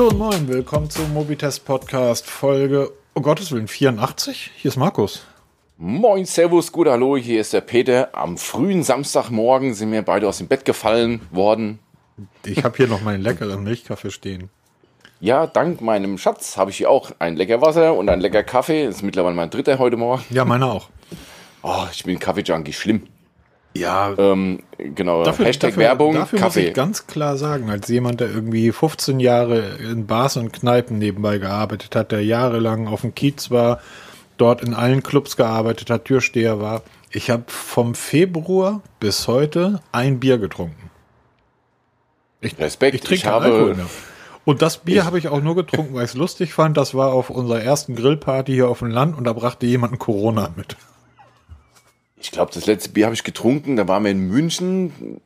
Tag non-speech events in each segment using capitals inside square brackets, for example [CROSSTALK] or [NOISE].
Hallo und moin, willkommen zum Mobitest Podcast Folge, oh Gottes Willen, 84. Hier ist Markus. Moin, Servus, gut, hallo, hier ist der Peter. Am frühen Samstagmorgen sind wir beide aus dem Bett gefallen worden. Ich habe hier noch meinen leckeren Milchkaffee stehen. Ja, dank meinem Schatz habe ich hier auch ein lecker Wasser und ein lecker Kaffee. Das ist mittlerweile mein dritter heute Morgen. Ja, meiner auch. Oh, ich bin Kaffee-Junkie, schlimm. Ja, Ähm, genau, dafür, Hashtag dafür, Werbung, dafür muss Kaffee. ich ganz klar sagen, als jemand, der irgendwie 15 Jahre in Bars und Kneipen nebenbei gearbeitet hat, der jahrelang auf dem Kiez war, dort in allen Clubs gearbeitet hat, Türsteher war, ich habe vom Februar bis heute ein Bier getrunken. Ich, Respekt, Ich trinke ich habe- Alkohol mehr. Und das Bier habe ich auch nur getrunken, weil ich es lustig fand. Das war auf unserer ersten Grillparty hier auf dem Land und da brachte jemand Corona mit. Ich glaube, das letzte Bier habe ich getrunken, da waren wir in München.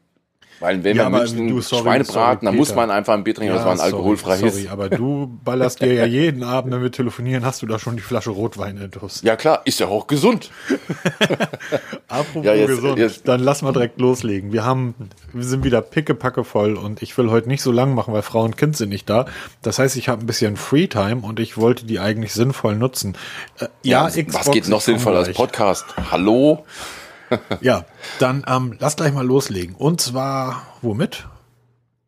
Weil wenn Ja, in München du, sorry, Schweinebraten, dann muss man einfach ein Bier trinken, das war ein sorry, alkoholfreies. Sorry, aber du ballerst dir ja jeden Abend, wenn wir telefonieren, hast du da schon die Flasche Rotwein intus. Ja klar, ist ja auch gesund. [LAUGHS] Apropos Ja, jetzt- gesund, jetzt- dann lass mal direkt loslegen. Wir haben, wir sind wieder pickepacke voll und ich will heute nicht so lang machen, weil Frau und Kind sind nicht da. Das heißt, ich habe ein bisschen Freetime und ich wollte die eigentlich sinnvoll nutzen. Äh, ja, was Xbox geht noch ich komme sinnvoll als. Podcast? Hallo? Ja, dann ähm, lass gleich mal loslegen. Und zwar, womit?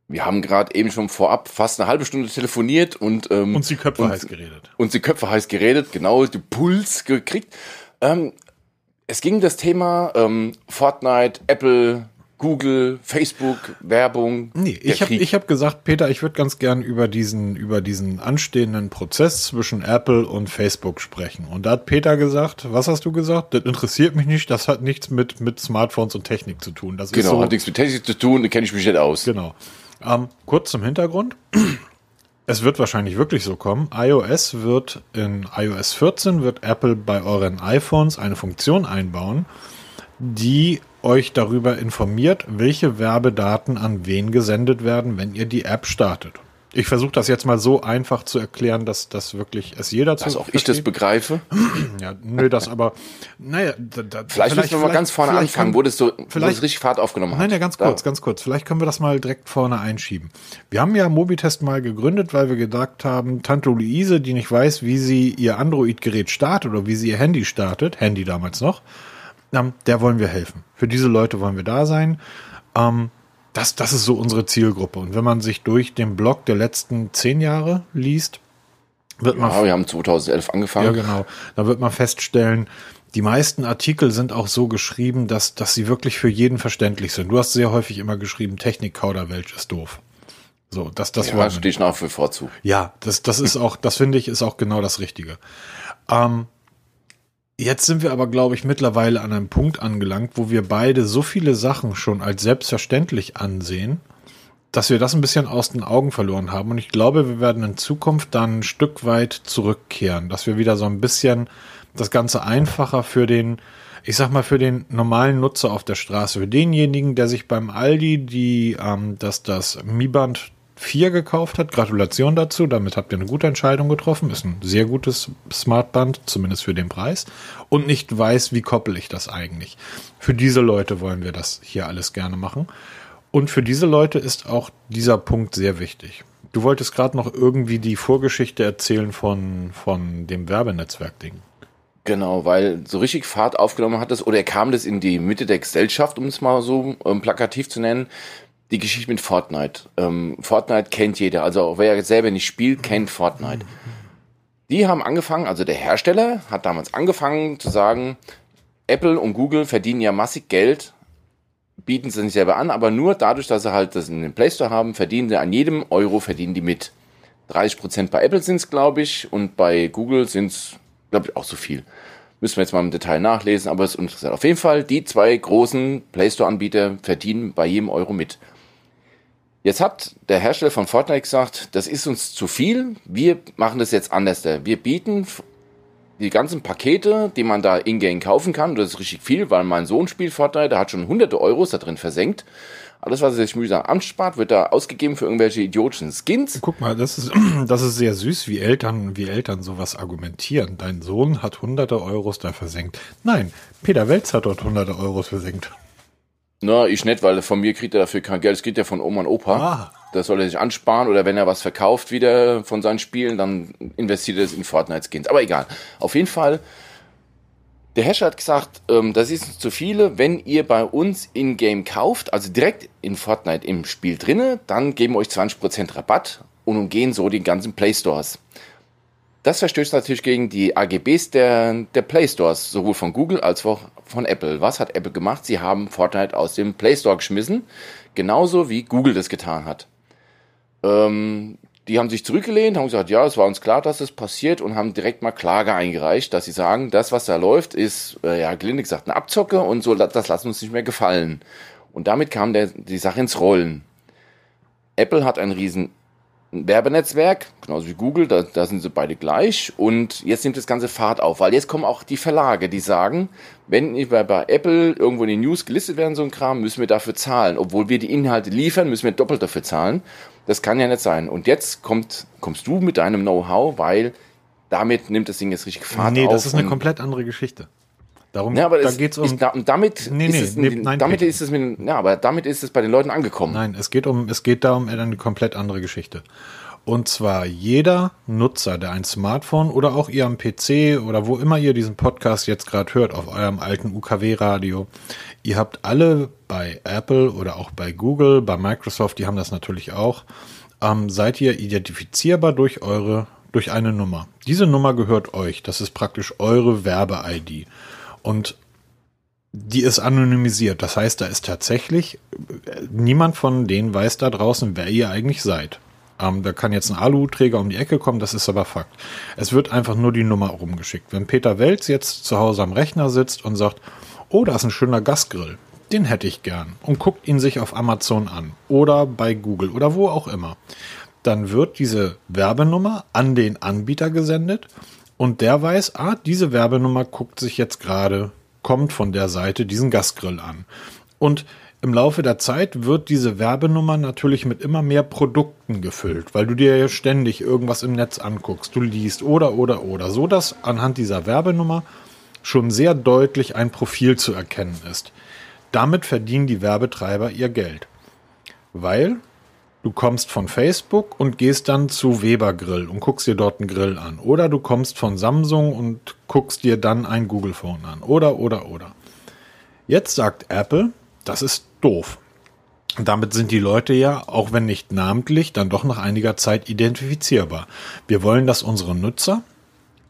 Wir haben gerade eben schon vorab fast eine halbe Stunde telefoniert und ähm, Uns die Köpfe und, heiß geredet. uns die Köpfe heiß geredet, genau, die Puls gekriegt. Ähm, es ging das Thema ähm, Fortnite, Apple, Google, Facebook, Werbung. Nee, ich habe hab gesagt, Peter, ich würde ganz gern über diesen, über diesen anstehenden Prozess zwischen Apple und Facebook sprechen. Und da hat Peter gesagt, was hast du gesagt? Das interessiert mich nicht, das hat nichts mit, mit Smartphones und Technik zu tun. Das ist genau, so, hat nichts mit Technik zu tun, da kenne ich mich nicht aus. Genau. Ähm, kurz zum Hintergrund. Es wird wahrscheinlich wirklich so kommen. iOS wird in iOS 14 wird Apple bei euren iPhones eine Funktion einbauen, die euch darüber informiert, welche Werbedaten an wen gesendet werden, wenn ihr die App startet. Ich versuche das jetzt mal so einfach zu erklären, dass das wirklich es jeder zu Dass auch ich das begreife. [CLEARS THROAT] Ja, nö, das aber, naja, da, da, Vielleicht, müssen wir mal ganz vorne vielleicht anfangen, wo das so wo vielleicht- das richtig Fahrt aufgenommen hat. Nein, ja, ganz Da- kurz, ganz kurz. Vielleicht können wir das mal direkt vorne einschieben. Wir haben ja Mobitest mal gegründet, weil wir gedacht haben, Tante Luise, die nicht weiß, wie sie ihr Android-Gerät startet oder wie sie ihr Handy startet, Handy damals noch, der wollen wir helfen. Für diese Leute wollen wir da sein. Ähm, das, das ist so unsere Zielgruppe. Und wenn man sich durch den Blog der letzten zehn Jahre liest, wird man Ja, wir haben 2011 angefangen. ja, genau. Da wird man feststellen, die meisten Artikel sind auch so geschrieben, dass, dass sie wirklich für jeden verständlich sind. Du hast sehr häufig immer geschrieben, Technik-Kauderwelsch ist doof. So, das, das Ja, wir stehe ich nach wie vor zu. ja, das, das ist auch, das finde ich, ist auch genau das Richtige. Ähm, jetzt sind wir aber, glaube ich, mittlerweile an einem Punkt angelangt, wo wir beide so viele Sachen schon als selbstverständlich ansehen, dass wir das ein bisschen aus den Augen verloren haben. Und ich glaube, wir werden in Zukunft dann ein Stück weit zurückkehren, dass wir wieder so ein bisschen das Ganze einfacher für den, ich sag mal, für den normalen Nutzer auf der Straße, für denjenigen, der sich beim Aldi die, ähm, das, das Mi Band 4 gekauft hat. Gratulation dazu. Damit habt ihr eine gute Entscheidung getroffen. Ist ein sehr gutes Smartband, zumindest für den Preis. Und nicht weiß, wie koppel ich das eigentlich. Für diese Leute wollen wir das hier alles gerne machen. Und für diese Leute ist auch dieser Punkt sehr wichtig. Du wolltest gerade noch irgendwie die Vorgeschichte erzählen von, von dem Werbenetzwerk-Ding. Genau, weil so richtig Fahrt aufgenommen hat es, oder kam das in die Mitte der Gesellschaft, um es mal so ähm, plakativ zu nennen, die Geschichte mit Fortnite. Ähm, Fortnite kennt jeder, also auch wer selber nicht spielt, kennt Fortnite. Die haben angefangen, also der Hersteller hat damals angefangen zu sagen, Apple und Google verdienen ja massig Geld, bieten sie nicht selber an, aber nur dadurch, dass sie halt das in den Play Store haben, verdienen sie an jedem Euro verdienen die mit. 30% bei Apple sind es, glaube ich, und bei Google sind es, glaube ich, auch so viel. Müssen wir jetzt mal im Detail nachlesen, aber es ist interessant. Auf jeden Fall, die zwei großen Play Store-Anbieter verdienen bei jedem Euro mit. Jetzt hat der Hersteller von Fortnite gesagt, das ist uns zu viel, wir machen das jetzt anders. Wir bieten die ganzen Pakete, die man da in-game kaufen kann, das ist richtig viel, weil mein Sohn spielt Fortnite, der hat schon hunderte Euros da drin versenkt. Alles, was er sich mühsam anspart, wird da ausgegeben für irgendwelche idiotischen Skins. Guck mal, das ist, [CLEARS THROAT] das ist sehr süß, wie Eltern, wie Eltern sowas argumentieren. Dein Sohn hat hunderte Euros da versenkt. Nein, Peter Welz hat dort hunderte Euros versenkt. Na, ich nicht, weil von mir kriegt er dafür kein Geld, es geht ja von Oma und Opa. Ah. das soll er sich ansparen oder wenn er was verkauft wieder von seinen Spielen, dann investiert er es in Fortnite-Skins. Aber egal. Auf jeden Fall, der Hasher hat gesagt, ähm, das ist zu viele. Wenn ihr bei uns in-game kauft, also direkt in Fortnite im Spiel drinne, dann geben wir euch 20% Rabatt und umgehen so die ganzen Play Stores. Das verstößt natürlich gegen die AGBs der, der Play Stores, sowohl von Google als auch von Apple. Was hat Apple gemacht? Sie haben Fortnite aus dem Play Store geschmissen, genauso wie Google das getan hat. Ähm, die haben sich zurückgelehnt, haben gesagt, ja, es war uns klar, dass das passiert und haben direkt mal Klage eingereicht, dass sie sagen, das, was da läuft, ist, äh, ja, gelinde gesagt, eine Abzocke und so, das lassen uns nicht mehr gefallen. Und damit kam der, die Sache ins Rollen. Apple hat ein riesen Werbenetzwerk, genauso wie Google, da, da sind sie beide gleich. Und jetzt nimmt das ganze Fahrt auf, weil jetzt kommen auch die Verlage, die sagen, wenn bei, bei Apple irgendwo in den News gelistet werden, so ein Kram, müssen wir dafür zahlen. Obwohl wir die Inhalte liefern, müssen wir doppelt dafür zahlen. Das kann ja nicht sein. Und jetzt kommt, kommst du mit deinem Know-how, weil damit nimmt das Ding jetzt richtig Fahrt nee, auf. Nee, das ist eine komplett andere Geschichte. Darum, ja, aber da es, geht's um. Ich, damit nee, nee, ist es, nee, nein, damit ist es mit, ja, aber damit ist es bei den Leuten angekommen. Nein, es geht um, es geht darum eine komplett andere Geschichte. Und zwar jeder Nutzer, der ein Smartphone oder auch ihr am PC oder wo immer ihr diesen Podcast jetzt gerade hört, auf eurem alten UKW-Radio, ihr habt alle bei Apple oder auch bei Google, bei Microsoft, die haben das natürlich auch, ähm, seid ihr identifizierbar durch eure, durch eine Nummer. Diese Nummer gehört euch. Das ist praktisch eure Werbe-ID. Und die ist anonymisiert. Das heißt, da ist tatsächlich niemand von denen weiß da draußen, wer ihr eigentlich seid. Ähm, da kann jetzt ein Aluträger um die Ecke kommen, das ist aber Fakt. Es wird einfach nur die Nummer rumgeschickt. Wenn Peter Welz jetzt zu Hause am Rechner sitzt und sagt, oh, da ist ein schöner Gasgrill, den hätte ich gern und guckt ihn sich auf Amazon an oder bei Google oder wo auch immer, dann wird diese Werbenummer an den Anbieter gesendet und der weiß, ah, diese Werbenummer guckt sich jetzt gerade, kommt von der Seite diesen Gasgrill an. Und im Laufe der Zeit wird diese Werbenummer natürlich mit immer mehr Produkten gefüllt, weil du dir ja ständig irgendwas im Netz anguckst, du liest oder oder oder, so dass anhand dieser Werbenummer schon sehr deutlich ein Profil zu erkennen ist. Damit verdienen die Werbetreiber ihr Geld. Weil Du kommst von Facebook und gehst dann zu Weber Grill und guckst dir dort einen Grill an. Oder du kommst von Samsung und guckst dir dann ein Google Phone an. Oder, oder, oder. Jetzt sagt Apple, das ist doof. Damit sind die Leute ja, auch wenn nicht namentlich, dann doch nach einiger Zeit identifizierbar. Wir wollen, dass unsere Nutzer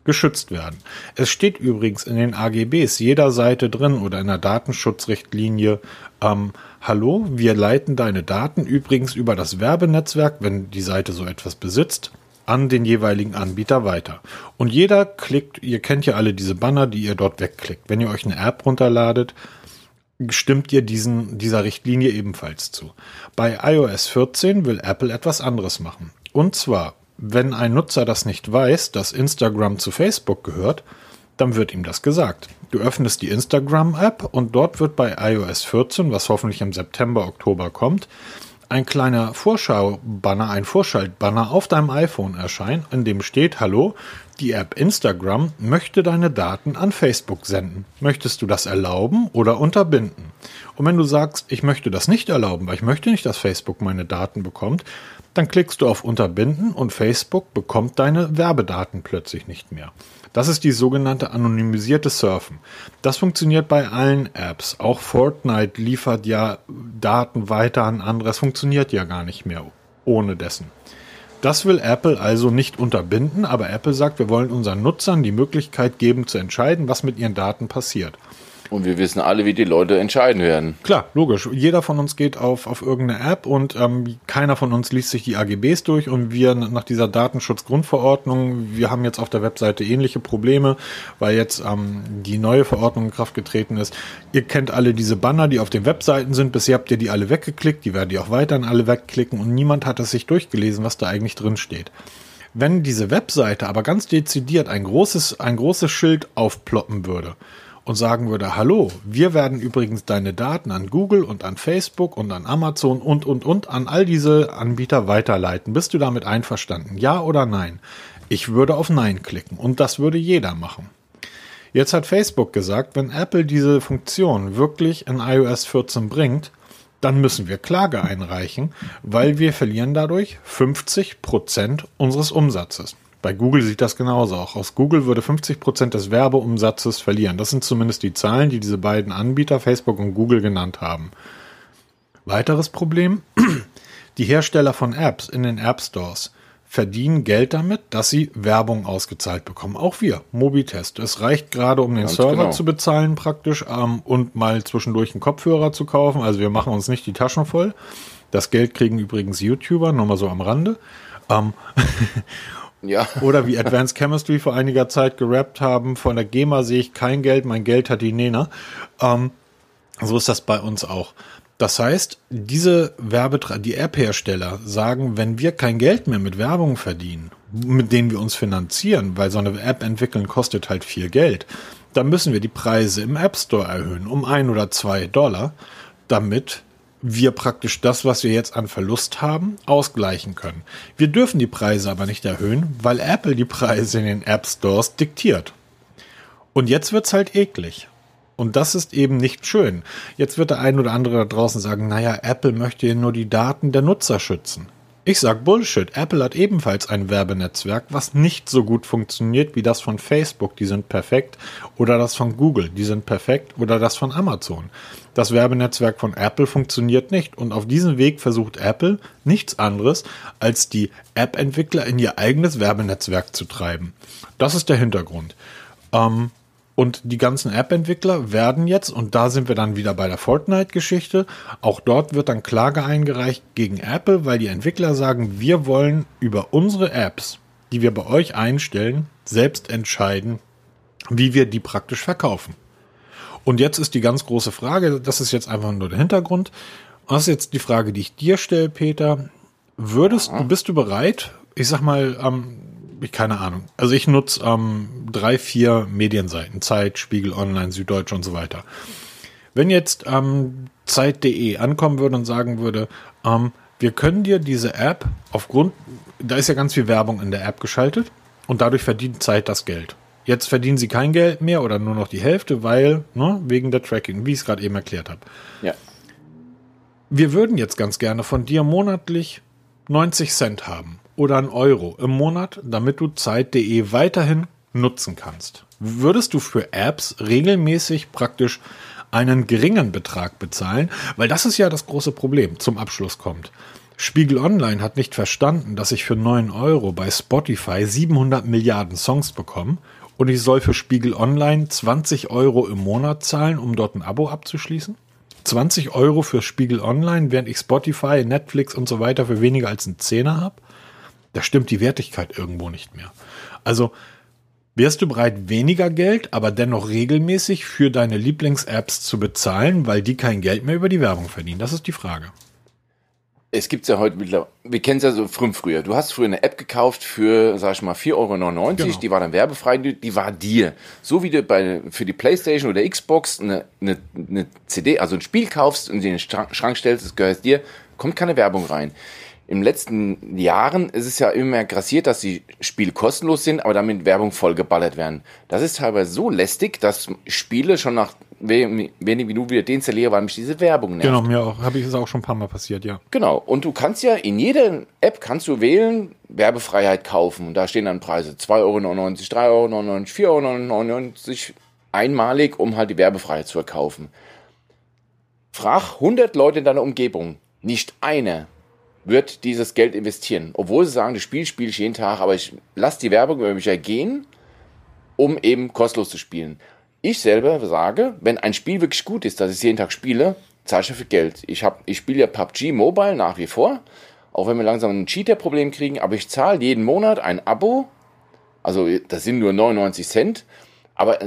geschützt werden. Es steht übrigens in den AGBs jeder Seite drin oder in der Datenschutzrichtlinie, ähm, hallo, wir leiten deine Daten übrigens über das Werbenetzwerk, wenn die Seite so etwas besitzt, an den jeweiligen Anbieter weiter. Und jeder klickt, ihr kennt ja alle diese Banner, die ihr dort wegklickt. Wenn ihr euch eine App runterladet, stimmt ihr diesen, dieser Richtlinie ebenfalls zu. Bei iOS 14 will Apple etwas anderes machen. Und zwar wenn ein Nutzer das nicht weiß, dass Instagram zu Facebook gehört, dann wird ihm das gesagt. Du öffnest die Instagram-App und dort wird bei iOS 14, was hoffentlich im September, Oktober kommt, ein kleiner Vorschau-Banner, ein Vorschaltbanner auf deinem iPhone erscheinen, in dem steht, hallo, die App Instagram möchte deine Daten an Facebook senden. Möchtest du das erlauben oder unterbinden? Und wenn du sagst, ich möchte das nicht erlauben, weil ich möchte nicht, dass Facebook meine Daten bekommt, dann klickst du auf Unterbinden und Facebook bekommt deine Werbedaten plötzlich nicht mehr. Das ist die sogenannte anonymisierte Surfen. Das funktioniert bei allen Apps. Auch Fortnite liefert ja Daten weiter an andere. Es funktioniert ja gar nicht mehr ohne dessen. Das will Apple also nicht unterbinden, aber Apple sagt, wir wollen unseren Nutzern die Möglichkeit geben zu entscheiden, was mit ihren Daten passiert. Und wir wissen alle, wie die Leute entscheiden werden. Klar, logisch. Jeder von uns geht auf, auf irgendeine App und ähm, keiner von uns liest sich die AGBs durch und wir nach dieser Datenschutzgrundverordnung, wir haben jetzt auf der Webseite ähnliche Probleme, weil jetzt ähm, die neue Verordnung in Kraft getreten ist. Ihr kennt alle diese Banner, die auf den Webseiten sind. Bisher habt ihr die alle weggeklickt, die werden die auch weiterhin alle wegklicken und niemand hat es sich durchgelesen, was da eigentlich drin steht. Wenn diese Webseite aber ganz dezidiert ein großes, ein großes Schild aufploppen würde, und sagen würde, hallo, wir werden übrigens deine Daten an Google und an Facebook und an Amazon und, und, und an all diese Anbieter weiterleiten. Bist du damit einverstanden? Ja oder nein? Ich würde auf Nein klicken und das würde jeder machen. Jetzt hat Facebook gesagt, wenn Apple diese Funktion wirklich in iOS 14 bringt, dann müssen wir Klage einreichen, weil wir verlieren dadurch 50 Prozent unseres Umsatzes. Bei Google sieht das genauso auch aus. Google würde 50 Prozent des Werbeumsatzes verlieren. Das sind zumindest die Zahlen, die diese beiden Anbieter, Facebook und Google, genannt haben. Weiteres Problem, die Hersteller von Apps in den App Stores verdienen Geld damit, dass sie Werbung ausgezahlt bekommen. Auch wir, Mobitest. Es reicht gerade, um den Ganz Server genau. zu bezahlen praktisch ähm, und mal zwischendurch einen Kopfhörer zu kaufen. Also wir machen uns nicht die Taschen voll. Das Geld kriegen übrigens YouTuber, nochmal so am Rande. Ähm [LAUGHS] ja. Oder wie Advanced Chemistry vor einiger Zeit gerappt haben, von der GEMA sehe ich kein Geld, mein Geld hat die Nena. Ähm, so ist das bei uns auch. Das heißt, diese Werbetra die App-Hersteller sagen, wenn wir kein Geld mehr mit Werbung verdienen, mit denen wir uns finanzieren, weil so eine App entwickeln kostet halt viel Geld, dann müssen wir die Preise im App Store erhöhen um ein oder zwei Dollar, damit wir praktisch das, was wir jetzt an Verlust haben, ausgleichen können. Wir dürfen die Preise aber nicht erhöhen, weil Apple die Preise in den App Stores diktiert. Und jetzt wird's halt eklig. Und das ist eben nicht schön. Jetzt wird der ein oder andere da draußen sagen, naja, Apple möchte ja nur die Daten der Nutzer schützen. Ich sag Bullshit. Apple hat ebenfalls ein Werbenetzwerk, was nicht so gut funktioniert wie das von Facebook, die sind perfekt, oder das von Google, die sind perfekt, oder das von Amazon. Das Werbenetzwerk von Apple funktioniert nicht und auf diesem Weg versucht Apple nichts anderes, als die App-Entwickler in ihr eigenes Werbenetzwerk zu treiben. Das ist der Hintergrund. Ähm, und die ganzen App-Entwickler werden jetzt, und da sind wir dann wieder bei der Fortnite-Geschichte, auch dort wird dann Klage eingereicht gegen Apple, weil die Entwickler sagen, wir wollen über unsere Apps, die wir bei euch einstellen, selbst entscheiden, wie wir die praktisch verkaufen. Und jetzt ist die ganz große Frage, das ist jetzt einfach nur der Hintergrund. Das ist jetzt die Frage, die ich dir stelle, Peter. Würdest, bist du bereit, ich sag mal, ähm, keine Ahnung. Also ich nutze ähm, drei, vier Medienseiten, Zeit, Spiegel Online, Süddeutsche und so weiter. Wenn jetzt ähm, Zeit.de ankommen würde und sagen würde, ähm, wir können dir diese App aufgrund, da ist ja ganz viel Werbung in der App geschaltet und dadurch verdient Zeit das Geld. Jetzt verdienen sie kein Geld mehr oder nur noch die Hälfte, weil, ne, wegen der Tracking, wie ich es gerade eben erklärt habe. Ja. Wir würden jetzt ganz gerne von dir monatlich 90 Cent haben oder ein Euro im Monat, damit du Zeit.de weiterhin nutzen kannst. Würdest du für Apps regelmäßig praktisch einen geringen Betrag bezahlen? Weil das ist ja das große Problem, zum Abschluss kommt. Spiegel Online hat nicht verstanden, dass ich für 9 Euro bei Spotify 700 Milliarden Songs bekomme und ich soll für Spiegel Online 20 Euro im Monat zahlen, um dort ein Abo abzuschließen? 20 Euro für Spiegel Online, während ich Spotify, Netflix und so weiter für weniger als einen Zehner habe? Da stimmt die Wertigkeit irgendwo nicht mehr. Also wärst du bereit, weniger Geld, aber dennoch regelmäßig für deine Lieblings-Apps zu bezahlen, weil die kein Geld mehr über die Werbung verdienen? Das ist die Frage. Es gibt ja heute mittlerweile, wir kennen es ja so früh früher. Du hast früher eine App gekauft für, sag ich mal, 4,99 Euro, genau. die war dann werbefrei, die war dir. So wie du bei, für die Playstation oder Xbox eine, eine, eine CD, also ein Spiel kaufst und in den Schrank stellst, das gehört dir, kommt keine Werbung rein im letzten Jahren ist es ja immer mehr grassiert, dass die Spiele kostenlos sind, aber damit Werbung vollgeballert werden. Das ist teilweise so lästig, dass Spiele schon nach wenigen Minuten wieder deinstallieren, weil mich diese Werbung nervt. Genau, mir auch. Habe ich es auch schon ein paar Mal passiert, ja. Genau. Und du kannst ja in jeder App kannst du wählen, Werbefreiheit kaufen. Und da stehen dann Preise 2,99 Euro, 3,99 Euro, 4,99 Euro einmalig, um halt die Werbefreiheit zu erkaufen. Frag 100 Leute in deiner Umgebung. Nicht einer wird dieses Geld investieren. Obwohl sie sagen, das Spiel spiele ich jeden Tag, aber ich lasse die Werbung über mich ergehen, um eben kostenlos zu spielen. Ich selber sage, wenn ein Spiel wirklich gut ist, dass ich es jeden Tag spiele, zahle ich dafür Geld. Ich, ich spiele ja PUBG Mobile nach wie vor, auch wenn wir langsam ein Cheater-Problem kriegen, aber ich zahle jeden Monat ein Abo, also das sind nur 99 Cent, aber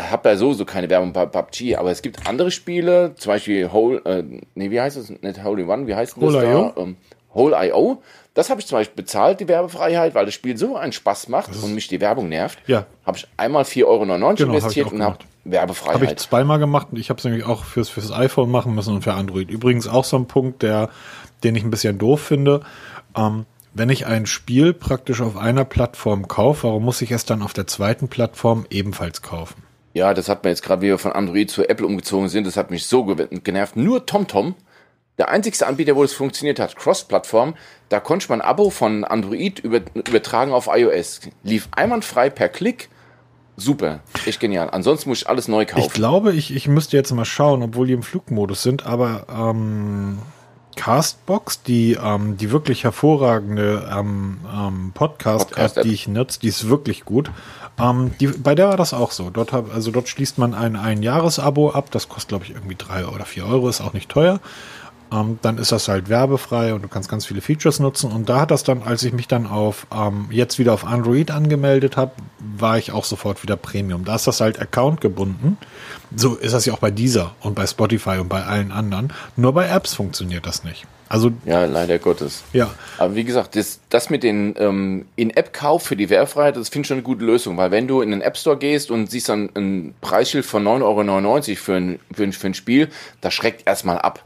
habe ja sowieso keine Werbung bei PUBG, aber es gibt andere Spiele, zum Beispiel Whole, äh, nee, wie heißt es? Nicht Holy One, wie heißt das Whole da? Ähm, Whole.io. Das habe ich zum Beispiel bezahlt, die Werbefreiheit, weil das Spiel so einen Spaß macht und mich die Werbung nervt. Ja. Habe ich einmal 4,99 Euro genau, investiert hab und habe Werbefreiheit. Habe ich zweimal gemacht und ich habe es nämlich auch fürs, fürs iPhone machen müssen und für Android. Übrigens auch so ein Punkt, der, den ich ein bisschen doof finde. Ähm, wenn ich ein Spiel praktisch auf einer Plattform kaufe, warum muss ich es dann auf der zweiten Plattform ebenfalls kaufen? Ja, das hat mir jetzt gerade, wie wir von Android zu Apple umgezogen sind, das hat mich so genervt. Nur TomTom Der einzigste Anbieter, wo es funktioniert hat, Cross-Plattform, da konnte man ein Abo von Android über, übertragen auf iOS. Lief einwandfrei per Klick. Super, echt genial. Ansonsten muss ich alles neu kaufen. Ich glaube, ich, ich müsste jetzt mal schauen, obwohl die im Flugmodus sind, aber ähm, Castbox, die, ähm, die wirklich hervorragende ähm, ähm, Podcast-App, Podcast die ich nutze, die ist wirklich gut. Ähm, die, bei der war das auch so. Dort, hab, also dort schließt man ein, ein Jahresabo ab. Das kostet, glaube ich, irgendwie drei oder vier Euro, ist auch nicht teuer. Ähm, dann ist das halt werbefrei und du kannst ganz viele Features nutzen. Und da hat das dann, als ich mich dann auf ähm, jetzt wieder auf Android angemeldet habe, war ich auch sofort wieder Premium. Da ist das halt Account gebunden. So ist das ja auch bei dieser und bei Spotify und bei allen anderen. Nur bei Apps funktioniert das nicht. Also ja, leider Gottes. Ja. Aber wie gesagt, das, das mit den ähm, In-App-Kauf für die Werbefreiheit, das finde ich schon eine gute Lösung, weil wenn du in den App Store gehst und siehst dann ein Preisschild von 9,99 Euro für ein, für, ein, für ein Spiel, das schreckt erstmal ab.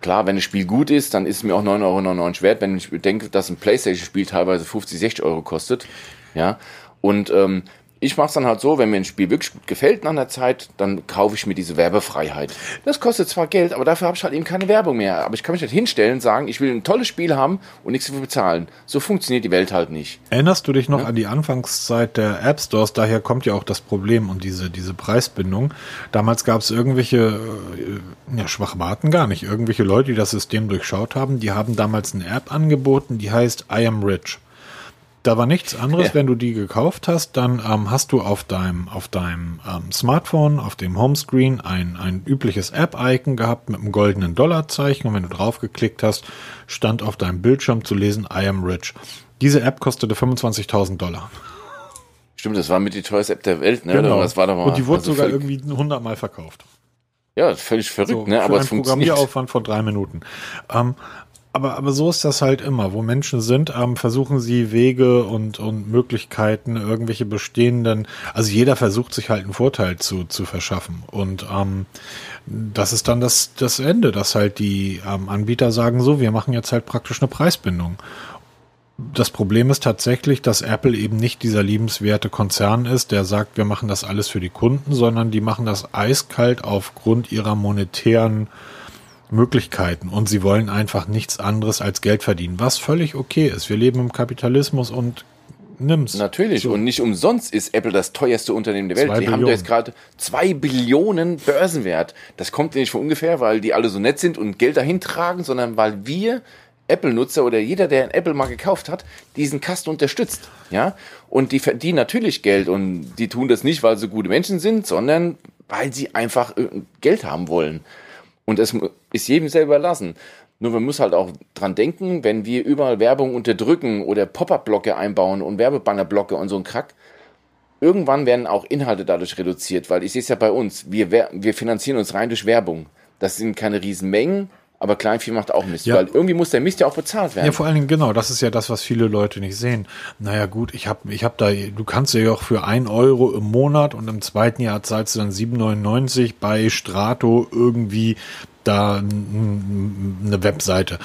Klar, wenn das Spiel gut ist, dann ist es mir auch 9,99 Euro wert, wenn ich denke, dass ein Playstation-Spiel teilweise 50, 60 Euro kostet. Ja. Und ähm, ich mache es dann halt so, wenn mir ein Spiel wirklich gut gefällt nach einer Zeit, dann kaufe ich mir diese Werbefreiheit. Das kostet zwar Geld, aber dafür habe ich halt eben keine Werbung mehr. Aber ich kann mich nicht hinstellen und sagen, ich will ein tolles Spiel haben und nichts dafür bezahlen. So funktioniert die Welt halt nicht. Erinnerst du dich noch ja? an die Anfangszeit der App Stores? Daher kommt ja auch das Problem und diese, diese Preisbindung. Damals gab es irgendwelche, äh, ja, Schwachmaten gar nicht, irgendwelche Leute, die das System durchschaut haben, die haben damals eine App angeboten, die heißt I Am Rich. Da war nichts anderes, ja. wenn du die gekauft hast, dann ähm, hast du auf deinem, auf deinem ähm, Smartphone, auf dem Homescreen ein, ein übliches App-Icon gehabt mit einem goldenen Dollarzeichen und wenn du draufgeklickt hast, stand auf deinem Bildschirm zu lesen I am rich. Diese App kostete 25.000 Dollar. Stimmt, das war mit die teuerste App der Welt, ne? Genau. Das war doch mal, und die wurde also sogar irgendwie 100 Mal verkauft. Ja, völlig verrückt, so, ne? Aber es funktioniert. Programmieraufwand von drei Minuten. Ähm, aber, aber so ist das halt immer. Wo Menschen sind, ähm, versuchen sie Wege und, und Möglichkeiten, irgendwelche bestehenden, also jeder versucht sich halt einen Vorteil zu, zu verschaffen. Und ähm, das ist dann das, das Ende, dass halt die ähm, Anbieter sagen, so, wir machen jetzt halt praktisch eine Preisbindung. Das Problem ist tatsächlich, dass Apple eben nicht dieser liebenswerte Konzern ist, der sagt, wir machen das alles für die Kunden, sondern die machen das eiskalt aufgrund ihrer monetären Möglichkeiten und sie wollen einfach nichts anderes als Geld verdienen, was völlig okay ist. Wir leben im Kapitalismus und nimm's. Natürlich so. und nicht umsonst ist Apple das teuerste Unternehmen der Welt. Zwei die Billionen. haben da jetzt gerade zwei Billionen Börsenwert. Das kommt nicht von ungefähr, weil die alle so nett sind und Geld dahin tragen, sondern weil wir Apple-Nutzer oder jeder, der ein Apple mal gekauft hat, diesen Kasten unterstützt. Ja, und die verdienen natürlich Geld und die tun das nicht, weil sie gute Menschen sind, sondern weil sie einfach Geld haben wollen. Und es ist jedem selber überlassen. Nur man muss halt auch dran denken, wenn wir überall Werbung unterdrücken oder Pop-up-Blocke einbauen und Werbebannerblocke und so ein Krack, irgendwann werden auch Inhalte dadurch reduziert, weil ich sehe es ja bei uns, wir, wir finanzieren uns rein durch Werbung. Das sind keine Riesenmengen, aber Kleinvieh macht auch Mist, ja. weil irgendwie muss der Mist ja auch bezahlt werden. Ja, vor allen Dingen, genau, das ist ja das, was viele Leute nicht sehen. Naja, gut, ich habe ich hab da, du kannst ja auch für ein Euro im Monat und im zweiten Jahr zahlst du dann 7,99 bei Strato irgendwie da eine Webseite.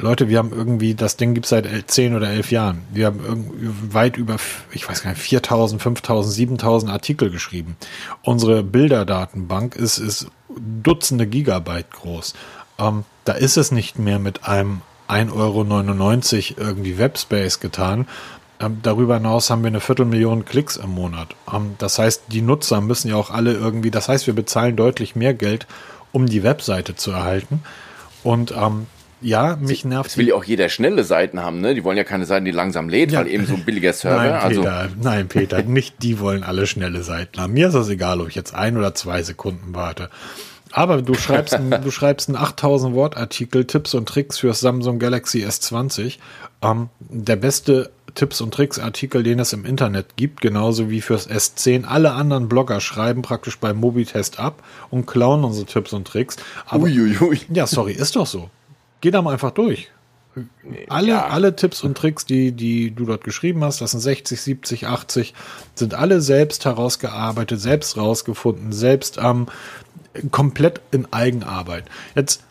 Leute, wir haben irgendwie, das Ding gibt seit zehn oder elf Jahren. Wir haben weit über, ich weiß gar nicht, 4000, 5000, 7000 Artikel geschrieben. Unsere Bilderdatenbank ist, ist Dutzende Gigabyte groß. Ähm, da ist es nicht mehr mit einem 1,99 Euro irgendwie Webspace getan. Ähm, darüber hinaus haben wir eine Viertelmillion Klicks im Monat. Ähm, das heißt, die Nutzer müssen ja auch alle irgendwie, das heißt, wir bezahlen deutlich mehr Geld, um die Webseite zu erhalten. Und ähm, ja, mich nervt. Es will ja auch jeder schnelle Seiten haben, ne? Die wollen ja keine Seiten, die langsam lädt, ja. weil eben so ein billiger [LAUGHS] Server. Nein, also Peter, also nein, Peter, nicht die wollen alle schnelle Seiten haben. Mir ist das egal, ob ich jetzt ein oder zwei Sekunden warte. Aber du [LAUGHS] schreibst, du schreibst einen 8000 Wort Artikel, Tipps und Tricks für das Samsung Galaxy S20. Ähm, der beste Tipps und Tricks Artikel, den es im Internet gibt, genauso wie fürs S10. Alle anderen Blogger schreiben praktisch beim Mobitest ab und klauen unsere Tipps und Tricks. Aber, Uiuiui. Ja, sorry, ist doch so. Geh da mal einfach durch. Alle, ja. alle Tipps und Tricks, die, die du dort geschrieben hast, das sind 60, 70, 80, sind alle selbst herausgearbeitet, selbst rausgefunden, selbst ähm, komplett in Eigenarbeit. Jetzt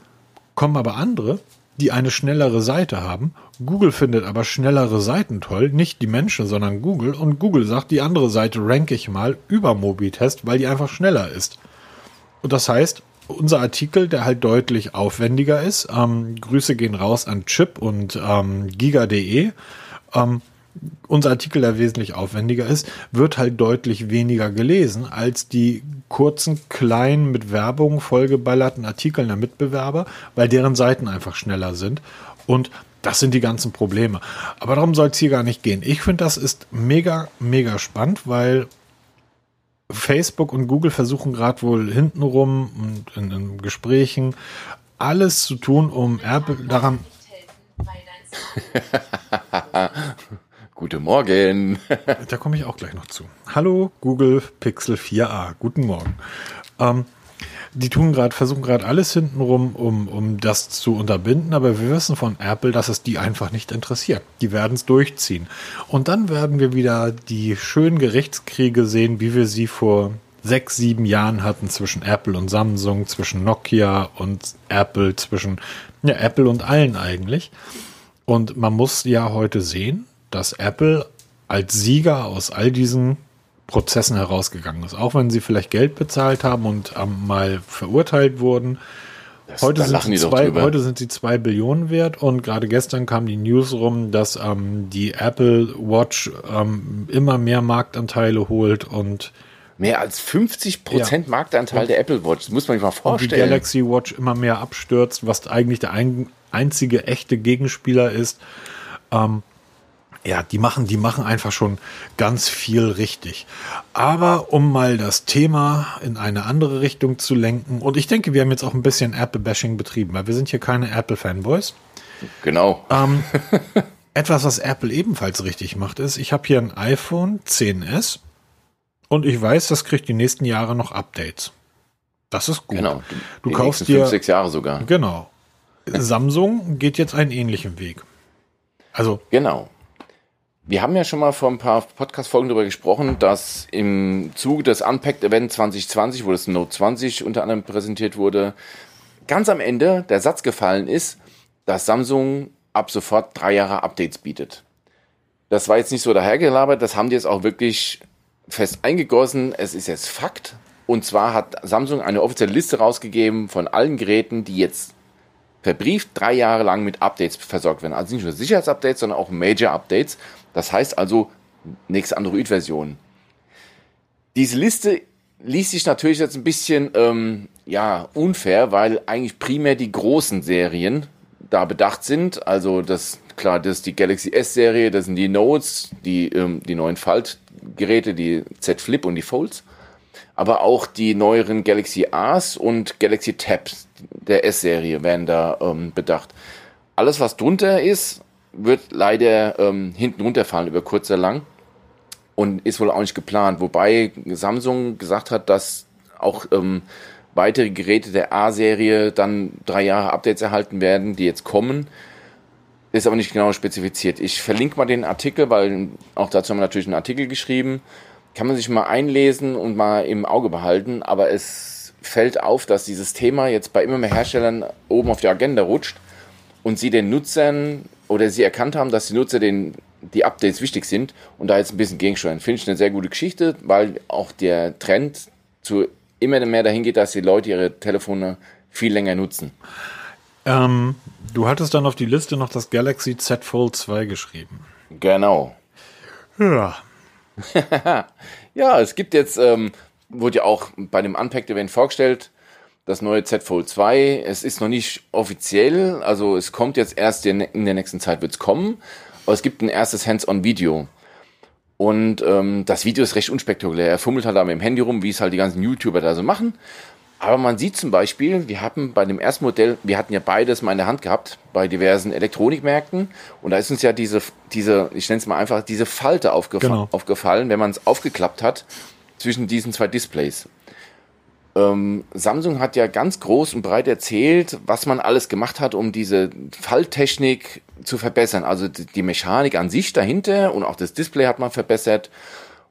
kommen aber andere, die eine schnellere Seite haben. Google findet aber schnellere Seiten toll, nicht die Menschen, sondern Google. Und Google sagt, die andere Seite ranke ich mal über Mobitest, weil die einfach schneller ist. Und das heißt, unser Artikel, der halt deutlich aufwendiger ist. Ähm, Grüße gehen raus an Chip und ähm, Giga.de. Ähm, unser Artikel, der wesentlich aufwendiger ist, wird halt deutlich weniger gelesen als die kurzen, kleinen, mit Werbung vollgeballerten Artikel der Mitbewerber, weil deren Seiten einfach schneller sind. Und das sind die ganzen Probleme. Aber darum soll es hier gar nicht gehen. Ich finde, das ist mega, mega spannend, weil Facebook und Google versuchen gerade wohl hintenrum und in, in Gesprächen alles zu tun, um Apple daran. [LAUGHS] Guten Morgen. da komme ich auch gleich noch zu. Hallo Google Pixel 4a. Guten Morgen. Ähm, die tun gerade, versuchen gerade alles hintenrum, um, um das zu unterbinden, aber wir wissen von Apple, dass es die einfach nicht interessiert. Die werden es durchziehen. Und dann werden wir wieder die schönen Gerichtskriege sehen, wie wir sie vor sechs, sieben Jahren hatten zwischen Apple und Samsung, zwischen Nokia und Apple, zwischen ja, Apple und allen eigentlich. Und man muss ja heute sehen, dass Apple als Sieger aus all diesen Prozessen herausgegangen ist. Auch wenn sie vielleicht Geld bezahlt haben und ähm, mal verurteilt wurden. Das, heute, sind sie zwei, heute sind sie zwei Billionen wert und gerade gestern kam die News rum, dass ähm, die Apple Watch ähm, immer mehr Marktanteile holt und Mehr als 50 Prozent ja. Marktanteil und, der Apple Watch. Das muss man sich mal vorstellen. Und die Galaxy Watch immer mehr abstürzt, was eigentlich der ein, einzige echte Gegenspieler ist. Ähm, ja, die machen, die machen einfach schon ganz viel richtig. Aber um mal das Thema in eine andere Richtung zu lenken, und ich denke, wir haben jetzt auch ein bisschen Apple-Bashing betrieben, weil wir sind hier keine Apple-Fanboys. Genau. Ähm, [LAUGHS] etwas, was Apple ebenfalls richtig macht, ist, ich habe hier ein iPhone 10s und ich weiß, das kriegt die nächsten Jahre noch Updates. Das ist gut. Genau. Du kaufst dir fünf, sechs Jahre sogar. Genau. Samsung geht jetzt einen ähnlichen Weg. Also genau. Wir haben ja schon mal vor ein paar Podcast-Folgen darüber gesprochen, dass im Zuge des Unpacked Event 2020, wo das Note 20 unter anderem präsentiert wurde, ganz am Ende der Satz gefallen ist, dass Samsung ab sofort drei Jahre Updates bietet. Das war jetzt nicht so dahergelabert, das haben die jetzt auch wirklich fest eingegossen. Es ist jetzt Fakt. Und zwar hat Samsung eine offizielle Liste rausgegeben von allen Geräten, die jetzt verbrieft drei Jahre lang mit Updates versorgt werden. Also nicht nur Sicherheitsupdates, sondern auch Major-Updates. Das heißt also nächste Android-Version. Diese Liste liest sich natürlich jetzt ein bisschen ähm, ja, unfair, weil eigentlich primär die großen Serien da bedacht sind. Also das klar, das ist die Galaxy S-Serie, das sind die Notes, die, ähm, die neuen Faltgeräte, die Z Flip und die Folds. Aber auch die neueren Galaxy A's und Galaxy Tabs der S-Serie werden da ähm, bedacht. Alles, was drunter ist, wird leider ähm, hinten runterfallen über kurz oder lang und ist wohl auch nicht geplant. Wobei Samsung gesagt hat, dass auch ähm, weitere Geräte der A-Serie dann drei Jahre Updates erhalten werden, die jetzt kommen. Ist aber nicht genau spezifiziert. Ich verlinke mal den Artikel, weil auch dazu haben wir natürlich einen Artikel geschrieben. Kann man sich mal einlesen und mal im Auge behalten. Aber es fällt auf, dass dieses Thema jetzt bei immer mehr Herstellern oben auf die Agenda rutscht und sie den Nutzern oder sie erkannt haben, dass die Nutzer den, die Updates wichtig sind und da jetzt ein bisschen gegensteuern. Finde ich eine sehr gute Geschichte, weil auch der Trend zu immer mehr dahin geht, dass die Leute ihre Telefone viel länger nutzen. Ähm, du hattest dann auf die Liste noch das Galaxy Z Fold 2 geschrieben. Genau. Ja. [LAUGHS] ja, es gibt jetzt, ähm, wurde ja auch bei dem Unpacked Event vorgestellt, das neue Z Fold 2. Es ist noch nicht offiziell, also es kommt jetzt erst in, der nächsten Zeit wird es kommen, aber es gibt ein erstes Hands-on-Video. Und ähm, das Video ist recht unspektakulär. Er fummelt halt da mit dem Handy rum, wie es halt die ganzen YouTuber da so machen. Aber man sieht zum Beispiel, wir hatten bei dem ersten Modell, wir hatten ja beides mal in der Hand gehabt bei diversen Elektronikmärkten und da ist uns ja diese, diese, ich nenne es mal einfach, diese Falte aufgef genau. aufgefallen, wenn man es aufgeklappt hat zwischen diesen zwei Displays. Ähm, Samsung hat ja ganz groß und breit erzählt, was man alles gemacht hat, um diese Falltechnik zu verbessern. Also die Mechanik an sich dahinter und auch das Display hat man verbessert.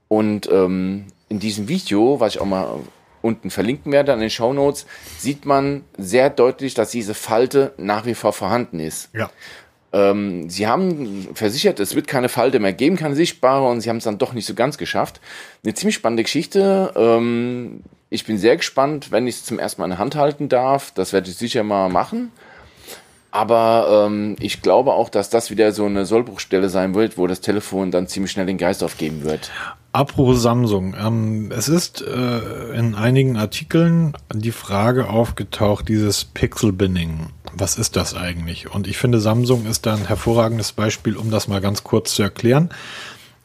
Und ähm, in diesem Video, was ich auch mal unten verlinken werde an den Show Notes, sieht man sehr deutlich, dass diese Falte nach wie vor vorhanden ist. Ja. Ähm, sie haben versichert, es wird keine Falte mehr geben, keine sichtbare, und sie haben es dann doch nicht so ganz geschafft. Eine ziemlich spannende Geschichte. Ähm, Ich bin sehr gespannt, wenn ich es zum ersten Mal in der Hand halten darf. Das werde ich sicher mal machen. Aber ähm, ich glaube auch, dass das wieder so eine Sollbruchstelle sein wird, wo das Telefon dann ziemlich schnell den Geist aufgeben wird. Apropos Samsung. Ähm, es ist äh, in einigen Artikeln die Frage aufgetaucht, dieses Pixel-Binning. Was ist das eigentlich? Und ich finde, Samsung ist da ein hervorragendes Beispiel, um das mal ganz kurz zu erklären.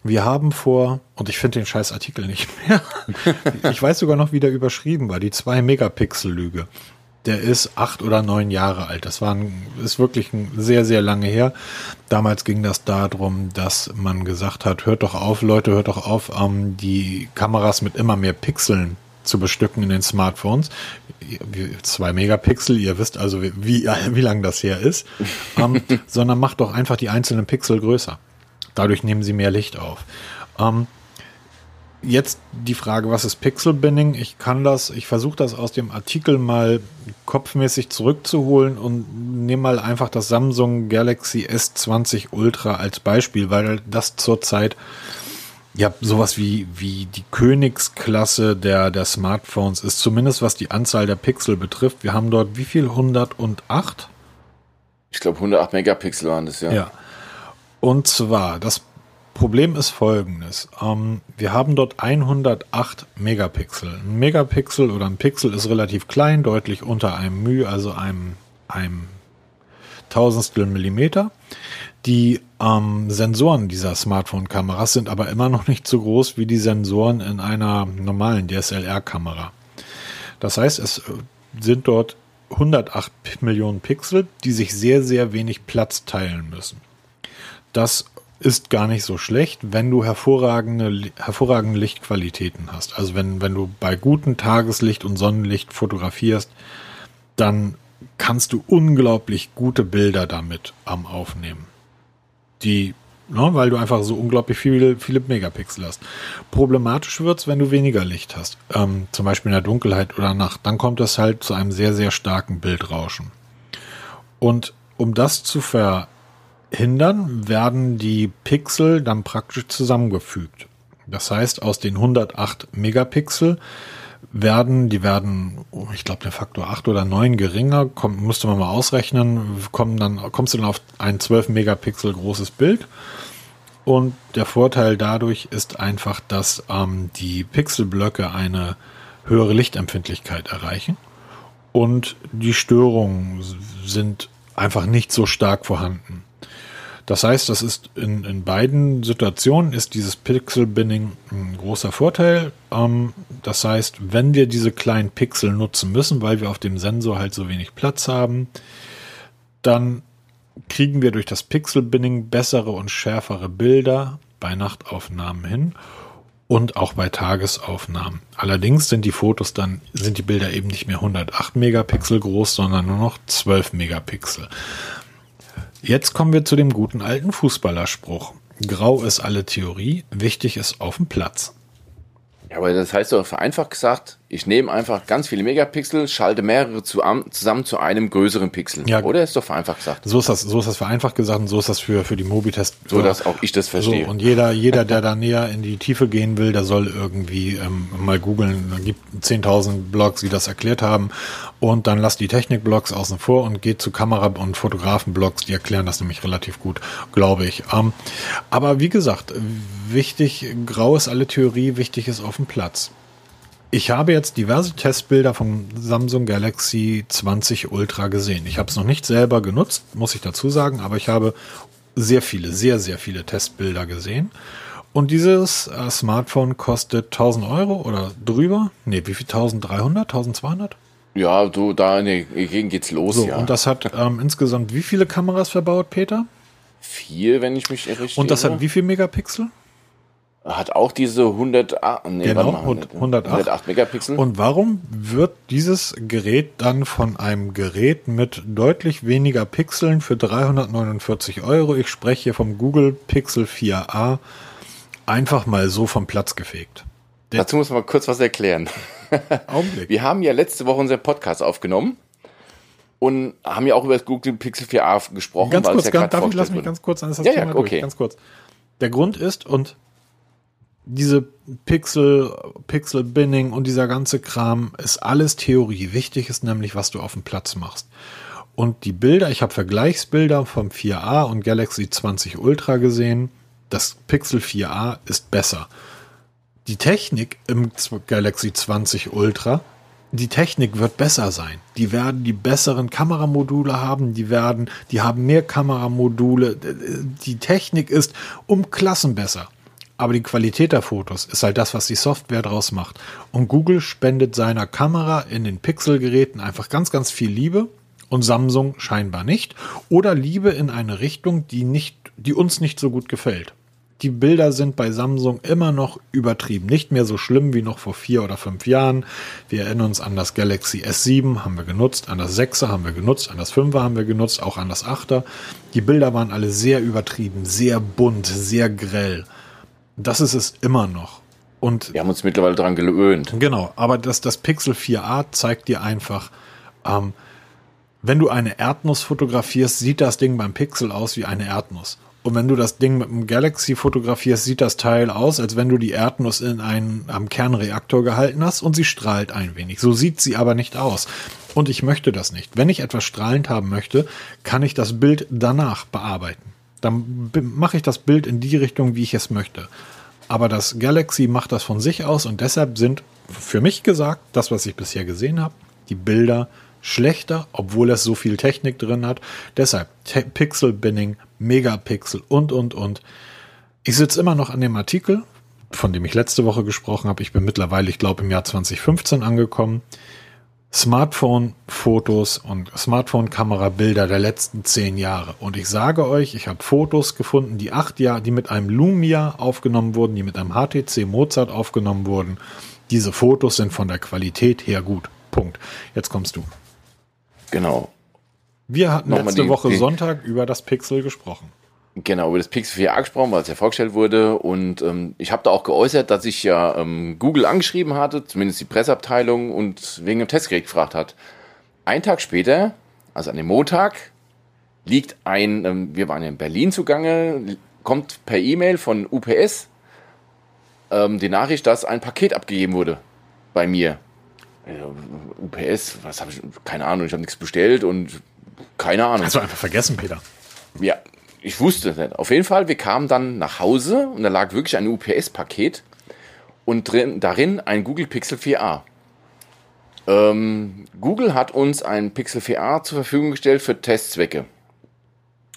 Wir haben vor, und ich finde den scheiß Artikel nicht [LAUGHS] mehr, ich weiß sogar noch, wie der überschrieben war, die 2-Megapixel-Lüge. Der ist acht oder neun Jahre alt. Das war ein, ist wirklich ein sehr, sehr lange her. Damals ging das darum, dass man gesagt hat, hört doch auf, Leute, hört doch auf, ähm, die Kameras mit immer mehr Pixeln zu bestücken in den Smartphones. Zwei Megapixel, ihr wisst also, wie, wie, [LAUGHS] wie lang das her ist. ähm, [LAUGHS] sondern macht doch einfach die einzelnen Pixel größer. Dadurch nehmen sie mehr Licht auf. Ähm, jetzt die Frage, was ist Pixel Binning? Ich kann das, ich versuche das aus dem Artikel mal kopfmäßig zurückzuholen und nehme mal einfach das Samsung Galaxy S20 Ultra als Beispiel, weil das zurzeit ja sowas wie, wie die Königsklasse der, der Smartphones ist, zumindest was die Anzahl der Pixel betrifft. Wir haben dort wie viel? 108? Ich glaube 108 Megapixel waren das, ja. Ja. Und zwar, das Problem ist folgendes. Ähm, wir haben dort 108 Megapixel. Ein Megapixel oder ein Pixel ist relativ klein, deutlich unter einem μ, also einem, einem Tausendstel Millimeter. Die ähm, Sensoren dieser Smartphone-Kameras sind aber immer noch nicht so groß wie die Sensoren in einer normalen DSLR-Kamera. Das heißt, es äh, sind dort 108 Millionen Pixel, die sich sehr, sehr wenig Platz teilen müssen. Das ist gar nicht so schlecht, wenn du hervorragende, hervorragende Lichtqualitäten hast. Also wenn, wenn du bei gutem Tageslicht und Sonnenlicht fotografierst, dann kannst du unglaublich gute Bilder damit am Aufnehmen. Die, ne, weil du einfach so unglaublich viele, viele Megapixel hast. Problematisch wird's, wenn du weniger Licht hast. Ähm, zum Beispiel in der Dunkelheit oder Nacht. Dann kommt es halt zu einem sehr, sehr starken Bildrauschen. Und um das zu ver hindern, werden die Pixel dann praktisch zusammengefügt. Das heißt, aus den 108 Megapixel werden, die werden, ich glaube, der Faktor 8 oder 9 geringer, kommt, musste man mal ausrechnen, kommen dann, kommst du dann auf ein 12 Megapixel großes Bild. Und der Vorteil dadurch ist einfach, dass ähm, die Pixelblöcke eine höhere Lichtempfindlichkeit erreichen und die Störungen sind einfach nicht so stark vorhanden. Das heißt, das ist in, in beiden Situationen ist dieses Pixel-Binning ein großer Vorteil. Ähm, das heißt, wenn wir diese kleinen Pixel nutzen müssen, weil wir auf dem Sensor halt so wenig Platz haben, dann kriegen wir durch das Pixel-Binning bessere und schärfere Bilder bei Nachtaufnahmen hin und auch bei Tagesaufnahmen. Allerdings sind die Fotos dann, sind die Bilder eben nicht mehr 108 Megapixel groß, sondern nur noch 12 Megapixel. Jetzt kommen wir zu dem guten alten Fußballerspruch. Grau ist alle Theorie, wichtig ist auf dem Platz. Ja, aber das heißt doch vereinfacht gesagt, ich nehme einfach ganz viele Megapixel, schalte mehrere zu, zusammen zu einem größeren Pixel. Ja, oder ist doch vereinfacht gesagt. So ist das, so ist das vereinfacht gesagt und so ist das für, für die Mobitest. So, dass auch ich das verstehe. So, und jeder, jeder, der da näher in die Tiefe gehen will, der soll irgendwie ähm, mal googeln. Da gibt 10.000 Blogs, die das erklärt haben. Und dann lasst die Technik-Blogs außen vor und geht zu Kamera- und Fotografen-Blogs, die erklären das nämlich relativ gut, glaube ich. Ähm, aber wie gesagt, wichtig, grau ist alle Theorie, wichtig ist auf dem Platz. Ich habe jetzt diverse Testbilder vom Samsung Galaxy 20 Ultra gesehen. Ich habe es noch nicht selber genutzt, muss ich dazu sagen, aber ich habe sehr viele, sehr, sehr viele Testbilder gesehen. Und dieses äh, Smartphone kostet 1000 Euro oder drüber? Nee, wie viel? 1300, 1200? Ja, du, da in der Gegend geht's los, so, ja. Und das hat ähm, insgesamt wie viele Kameras verbaut, Peter? Vier, wenn ich mich richtig Und das hat wie viel Megapixel? Hat auch diese 108, nee, genau, mal, 108. 108 Megapixel. Und warum wird dieses Gerät dann von einem Gerät mit deutlich weniger Pixeln für 349 Euro, ich spreche hier vom Google Pixel 4a, einfach mal so vom Platz gefegt? Der Dazu muss man mal kurz was erklären. [LAUGHS] Augenblick. Wir haben ja letzte Woche unseren Podcast aufgenommen und haben ja auch über das Google Pixel 4a gesprochen. Ganz kurz, ja ganz, darf ich lass mich ganz kurz an das ja, ja, okay. Durch, ganz kurz. Der Grund ist, und diese Pixel, Pixel Binning und dieser ganze Kram ist alles Theorie. Wichtig ist nämlich, was du auf dem Platz machst. Und die Bilder, ich habe Vergleichsbilder vom 4a und Galaxy 20 Ultra gesehen. Das Pixel 4a ist besser. Die Technik im Galaxy 20 Ultra, die Technik wird besser sein. Die werden die besseren Kameramodule haben, die werden, die haben mehr Kameramodule. Die Technik ist um Klassen besser. Aber die Qualität der Fotos ist halt das, was die Software draus macht. Und Google spendet seiner Kamera in den Pixel-Geräten einfach ganz, ganz viel Liebe und Samsung scheinbar nicht. Oder Liebe in eine Richtung, die nicht, die uns nicht so gut gefällt. Die Bilder sind bei Samsung immer noch übertrieben. Nicht mehr so schlimm wie noch vor vier oder fünf Jahren. Wir erinnern uns an das Galaxy S7 haben wir genutzt, an das 6er haben wir genutzt, an das 5er haben wir genutzt, auch an das 8er. Die Bilder waren alle sehr übertrieben, sehr bunt, sehr grell. Das ist es immer noch. Und wir haben uns mittlerweile daran gewöhnt. Genau, aber das, das Pixel 4a zeigt dir einfach, ähm, wenn du eine Erdnuss fotografierst, sieht das Ding beim Pixel aus wie eine Erdnuss. Und wenn du das Ding mit dem Galaxy fotografierst, sieht das Teil aus, als wenn du die Erdnuss in einen am Kernreaktor gehalten hast und sie strahlt ein wenig. So sieht sie aber nicht aus. Und ich möchte das nicht. Wenn ich etwas strahlend haben möchte, kann ich das Bild danach bearbeiten. Dann mache ich das Bild in die Richtung, wie ich es möchte. Aber das Galaxy macht das von sich aus und deshalb sind für mich gesagt, das, was ich bisher gesehen habe, die Bilder schlechter, obwohl es so viel Technik drin hat. Deshalb Pixel Binning, Megapixel und, und, und. Ich sitze immer noch an dem Artikel, von dem ich letzte Woche gesprochen habe. Ich bin mittlerweile, ich glaube, im Jahr 2015 angekommen. Smartphone-Fotos und Smartphone-Kamera-Bilder der letzten zehn Jahre. Und ich sage euch, ich habe Fotos gefunden, die acht Jahre, die mit einem Lumia aufgenommen wurden, die mit einem HTC Mozart aufgenommen wurden. Diese Fotos sind von der Qualität her gut. Punkt. Jetzt kommst du. Genau. Wir hatten Nochmal letzte die, Woche die, Sonntag über das Pixel gesprochen. Genau, über das Pixel 4a gesprochen, weil es ja vorgestellt wurde. Und ähm, ich habe da auch geäußert, dass ich ja ähm, Google angeschrieben hatte, zumindest die Presseabteilung, und wegen dem Testgerät gefragt hat. Ein Tag später, also an dem Montag, liegt ein, ähm, wir waren ja in Berlin zugange, kommt per E-Mail von UPS ähm, die Nachricht, dass ein Paket abgegeben wurde bei mir. UPS, was habe ich, keine Ahnung, ich habe nichts bestellt und keine Ahnung. Hast du einfach vergessen, Peter? Ja, ich wusste es nicht. Auf jeden Fall, wir kamen dann nach Hause und da lag wirklich ein UPS-Paket und drin, darin ein Google Pixel 4a. Ähm, Google hat uns ein Pixel 4a zur Verfügung gestellt für Testzwecke.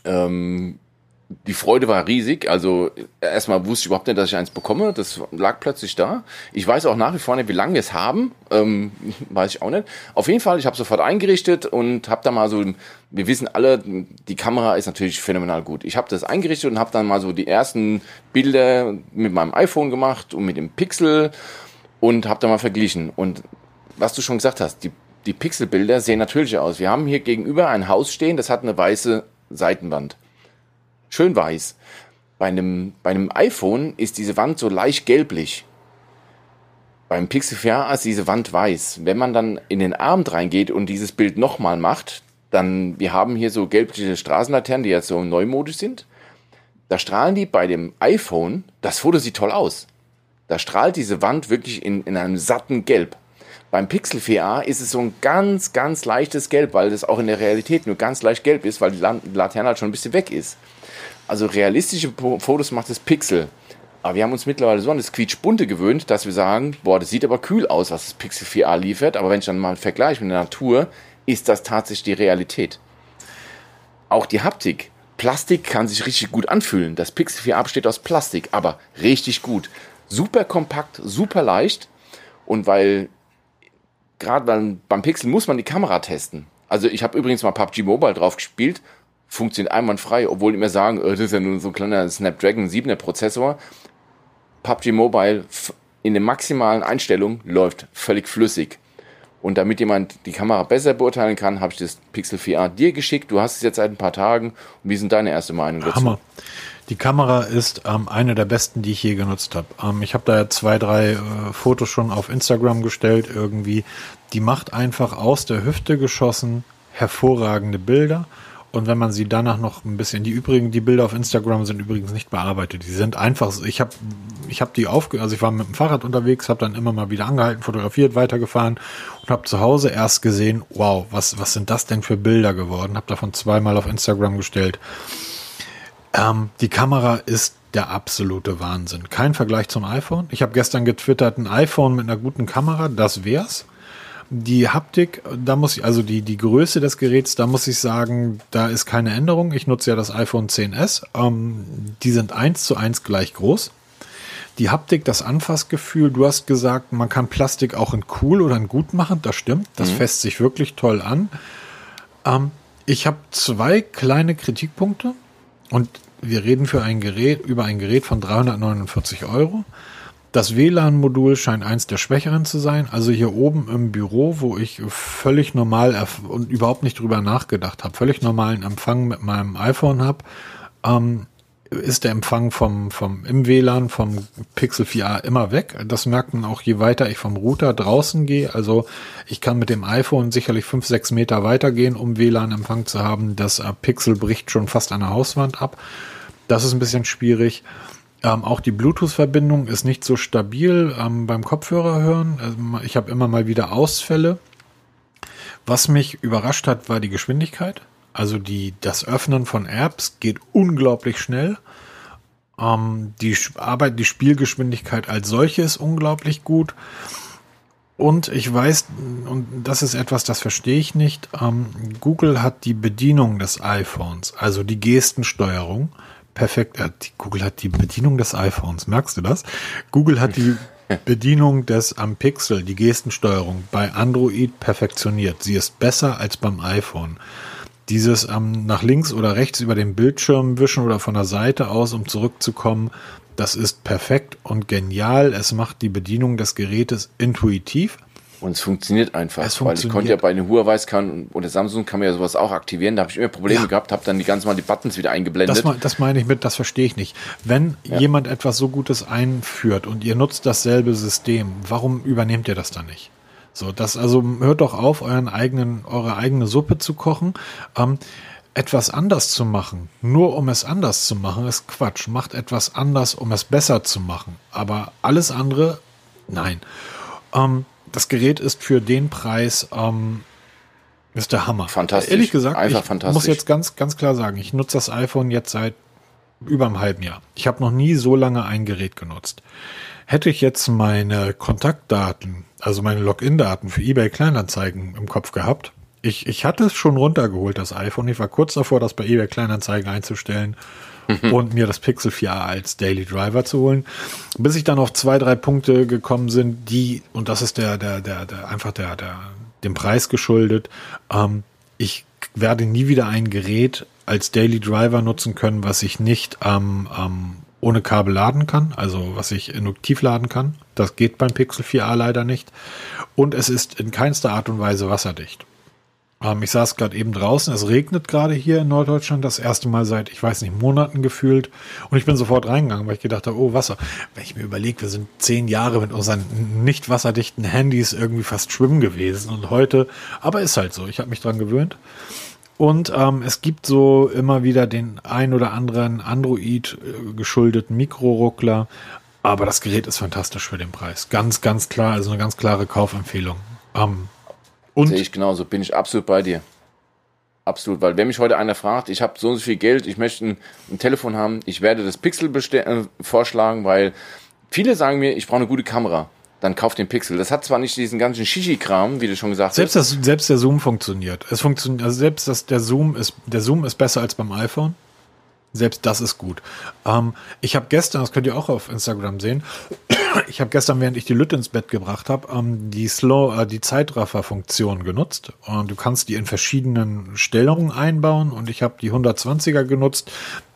Ähm, die Freude war riesig. Also erstmal wusste ich überhaupt nicht, dass ich eins bekomme. Das lag plötzlich da. Ich weiß auch nach wie vor nicht, wie lange wir es haben. Ähm, [LAUGHS] weiß ich auch nicht. Auf jeden Fall, ich habe sofort eingerichtet und habe da mal so, wir wissen alle, die Kamera ist natürlich phänomenal gut. Ich habe das eingerichtet und habe dann mal so die ersten Bilder mit meinem iPhone gemacht und mit dem Pixel und habe da mal verglichen. Und was du schon gesagt hast, die, die Pixelbilder sehen natürlich aus. Wir haben hier gegenüber ein Haus stehen, das hat eine weiße Seitenwand schön weiß. Bei einem, bei einem iPhone ist diese Wand so leicht gelblich. Beim Pixel 4a ist diese Wand weiß. Wenn man dann in den Abend reingeht und dieses Bild nochmal macht, dann, wir haben hier so gelbliche Straßenlaternen, die jetzt so neumodisch sind. Da strahlen die bei dem iPhone, das Foto sieht toll aus. Da strahlt diese Wand wirklich in, in einem satten Gelb. Beim Pixel 4a ist es so ein ganz, ganz leichtes Gelb, weil das auch in der Realität nur ganz leicht gelb ist, weil die Laterne halt schon ein bisschen weg ist. Also realistische Fotos macht das Pixel. Aber wir haben uns mittlerweile so an das quietschbunte gewöhnt, dass wir sagen, boah, das sieht aber kühl aus, was das Pixel 4a liefert. Aber wenn ich dann mal vergleiche mit der Natur, ist das tatsächlich die Realität. Auch die Haptik. Plastik kann sich richtig gut anfühlen. Das Pixel 4a besteht aus Plastik, aber richtig gut. Super kompakt, super leicht. Und weil, gerade beim, beim Pixel muss man die Kamera testen. Also ich habe übrigens mal PUBG Mobile drauf gespielt funktioniert einwandfrei, obwohl die mir sagen, äh, das ist ja nur so ein kleiner Snapdragon 7er Prozessor. PUBG Mobile in den maximalen Einstellungen läuft völlig flüssig. Und damit jemand die Kamera besser beurteilen kann, habe ich das Pixel 4a dir geschickt. Du hast es jetzt seit ein paar Tagen. Und wie sind deine erste Meinung dazu? Hammer. Die Kamera ist ähm, eine der besten, die ich je genutzt habe. Ähm, ich habe da zwei, drei äh, Fotos schon auf Instagram gestellt irgendwie. Die macht einfach aus der Hüfte geschossen hervorragende Bilder und wenn man sie danach noch ein bisschen, die übrigen, die Bilder auf Instagram sind übrigens nicht bearbeitet. Die sind einfach, ich habe ich hab die aufge, also ich war mit dem Fahrrad unterwegs, habe dann immer mal wieder angehalten, fotografiert, weitergefahren und habe zu Hause erst gesehen, wow, was, was sind das denn für Bilder geworden? Habe davon zweimal auf Instagram gestellt. Ähm, die Kamera ist der absolute Wahnsinn. Kein Vergleich zum iPhone. Ich habe gestern getwittert, ein iPhone mit einer guten Kamera, das wär's. Die Haptik, da muss ich, also die, die Größe des Geräts, da muss ich sagen, da ist keine Änderung. Ich nutze ja das iPhone 10s. Ähm, die sind eins zu eins gleich groß. Die Haptik, das Anfassgefühl, du hast gesagt, man kann Plastik auch in cool oder in gut machen. Das stimmt. Das mhm. fässt sich wirklich toll an. Ähm, ich habe zwei kleine Kritikpunkte und wir reden für ein Gerät, über ein Gerät von 349 Euro. Das WLAN-Modul scheint eins der schwächeren zu sein. Also hier oben im Büro, wo ich völlig normal und überhaupt nicht drüber nachgedacht habe, völlig normalen Empfang mit meinem iPhone habe, ähm, ist der Empfang vom, vom im WLAN vom Pixel 4a immer weg. Das merkt man auch, je weiter ich vom Router draußen gehe. Also ich kann mit dem iPhone sicherlich fünf, sechs Meter weitergehen, um WLAN-Empfang zu haben. Das äh, Pixel bricht schon fast an der Hauswand ab. Das ist ein bisschen schwierig. Ähm, auch die Bluetooth-Verbindung ist nicht so stabil ähm, beim Kopfhörer hören. Also ich habe immer mal wieder Ausfälle. Was mich überrascht hat, war die Geschwindigkeit. Also die, das Öffnen von Apps geht unglaublich schnell. Ähm, die Arbeit, die Spielgeschwindigkeit als solche ist unglaublich gut. Und ich weiß, und das ist etwas, das verstehe ich nicht, ähm, Google hat die Bedienung des iPhones, also die Gestensteuerung, perfekt. Äh, Google hat die Bedienung des iPhones. Merkst du das? Google hat die [LAUGHS] Bedienung des am Pixel, die Gestensteuerung bei Android perfektioniert. Sie ist besser als beim iPhone. Dieses ähm, nach links oder rechts über den Bildschirm wischen oder von der Seite aus, um zurückzukommen, das ist perfekt und genial. Es macht die Bedienung des Gerätes intuitiv. Und es funktioniert einfach, es funktioniert. weil ich konnte ja bei den Huawei kann und der Samsung kann man ja sowas auch aktivieren. Da habe ich immer Probleme ja. gehabt, habe dann die ganzen Mal die Buttons wieder eingeblendet. Das, das meine ich mit, das verstehe ich nicht. Wenn ja. jemand etwas so Gutes einführt und ihr nutzt dasselbe System, warum übernehmt ihr das dann nicht? So, das also hört doch auf, euren eigenen, eure eigene Suppe zu kochen. Ähm, etwas anders zu machen, nur um es anders zu machen, ist Quatsch. Macht etwas anders, um es besser zu machen. Aber alles andere, nein. Ähm, das Gerät ist für den Preis ähm, ist der Hammer. Fantastisch. Ehrlich gesagt, Einfach ich fantastisch. muss jetzt ganz, ganz klar sagen, ich nutze das iPhone jetzt seit über einem halben Jahr. Ich habe noch nie so lange ein Gerät genutzt. Hätte ich jetzt meine Kontaktdaten, also meine Login-Daten für eBay Kleinanzeigen im Kopf gehabt, ich, ich hatte es schon runtergeholt, das iPhone. Ich war kurz davor, das bei eBay Kleinanzeigen einzustellen mhm. und mir das Pixel 4a als Daily Driver zu holen. Bis ich dann auf zwei, drei Punkte gekommen sind, die, und das ist der, der, der, der einfach der, der, dem Preis geschuldet, ähm, ich werde nie wieder ein Gerät als Daily Driver nutzen können, was ich nicht ähm, ähm, ohne Kabel laden kann, also was ich induktiv laden kann. Das geht beim Pixel 4a leider nicht. Und es ist in keinster Art und Weise wasserdicht. Ähm, ich saß gerade eben draußen, es regnet gerade hier in Norddeutschland, das erste Mal seit, ich weiß nicht, Monaten gefühlt. Und ich bin sofort reingegangen, weil ich gedacht habe, oh, Wasser. Wenn ich mir überlege, wir sind zehn Jahre mit unseren nicht wasserdichten Handys irgendwie fast schwimmen gewesen. Und heute, aber ist halt so, ich habe mich dran gewöhnt. Und ähm, es gibt so immer wieder den ein oder anderen Android äh, geschuldeten Mikroruckler. Aber das Gerät ist fantastisch für den Preis. Ganz, ganz klar, also eine ganz klare Kaufempfehlung. Ähm, und Sehe ich genauso, bin ich absolut bei dir. Absolut, weil wenn mich heute einer fragt, ich habe so und so viel Geld, ich möchte ein, ein Telefon haben, ich werde das Pixel äh, vorschlagen, weil viele sagen mir, ich brauche eine gute Kamera. Dann kauf den Pixel. Das hat zwar nicht diesen ganzen Shishi-Kram, wie du schon gesagt selbst hast. Das, selbst der Zoom funktioniert. Es funktioniert, also selbst das, der Zoom ist, der Zoom ist besser als beim iPhone. Selbst das ist gut. Ähm, ich habe gestern, das könnt ihr auch auf Instagram sehen, [COUGHS] ich habe gestern, während ich die Lütte ins Bett gebracht habe, ähm, die Slow, äh, die Zeitraffer-Funktion genutzt. Und du kannst die in verschiedenen Stellungen einbauen. Und ich habe die 120er genutzt,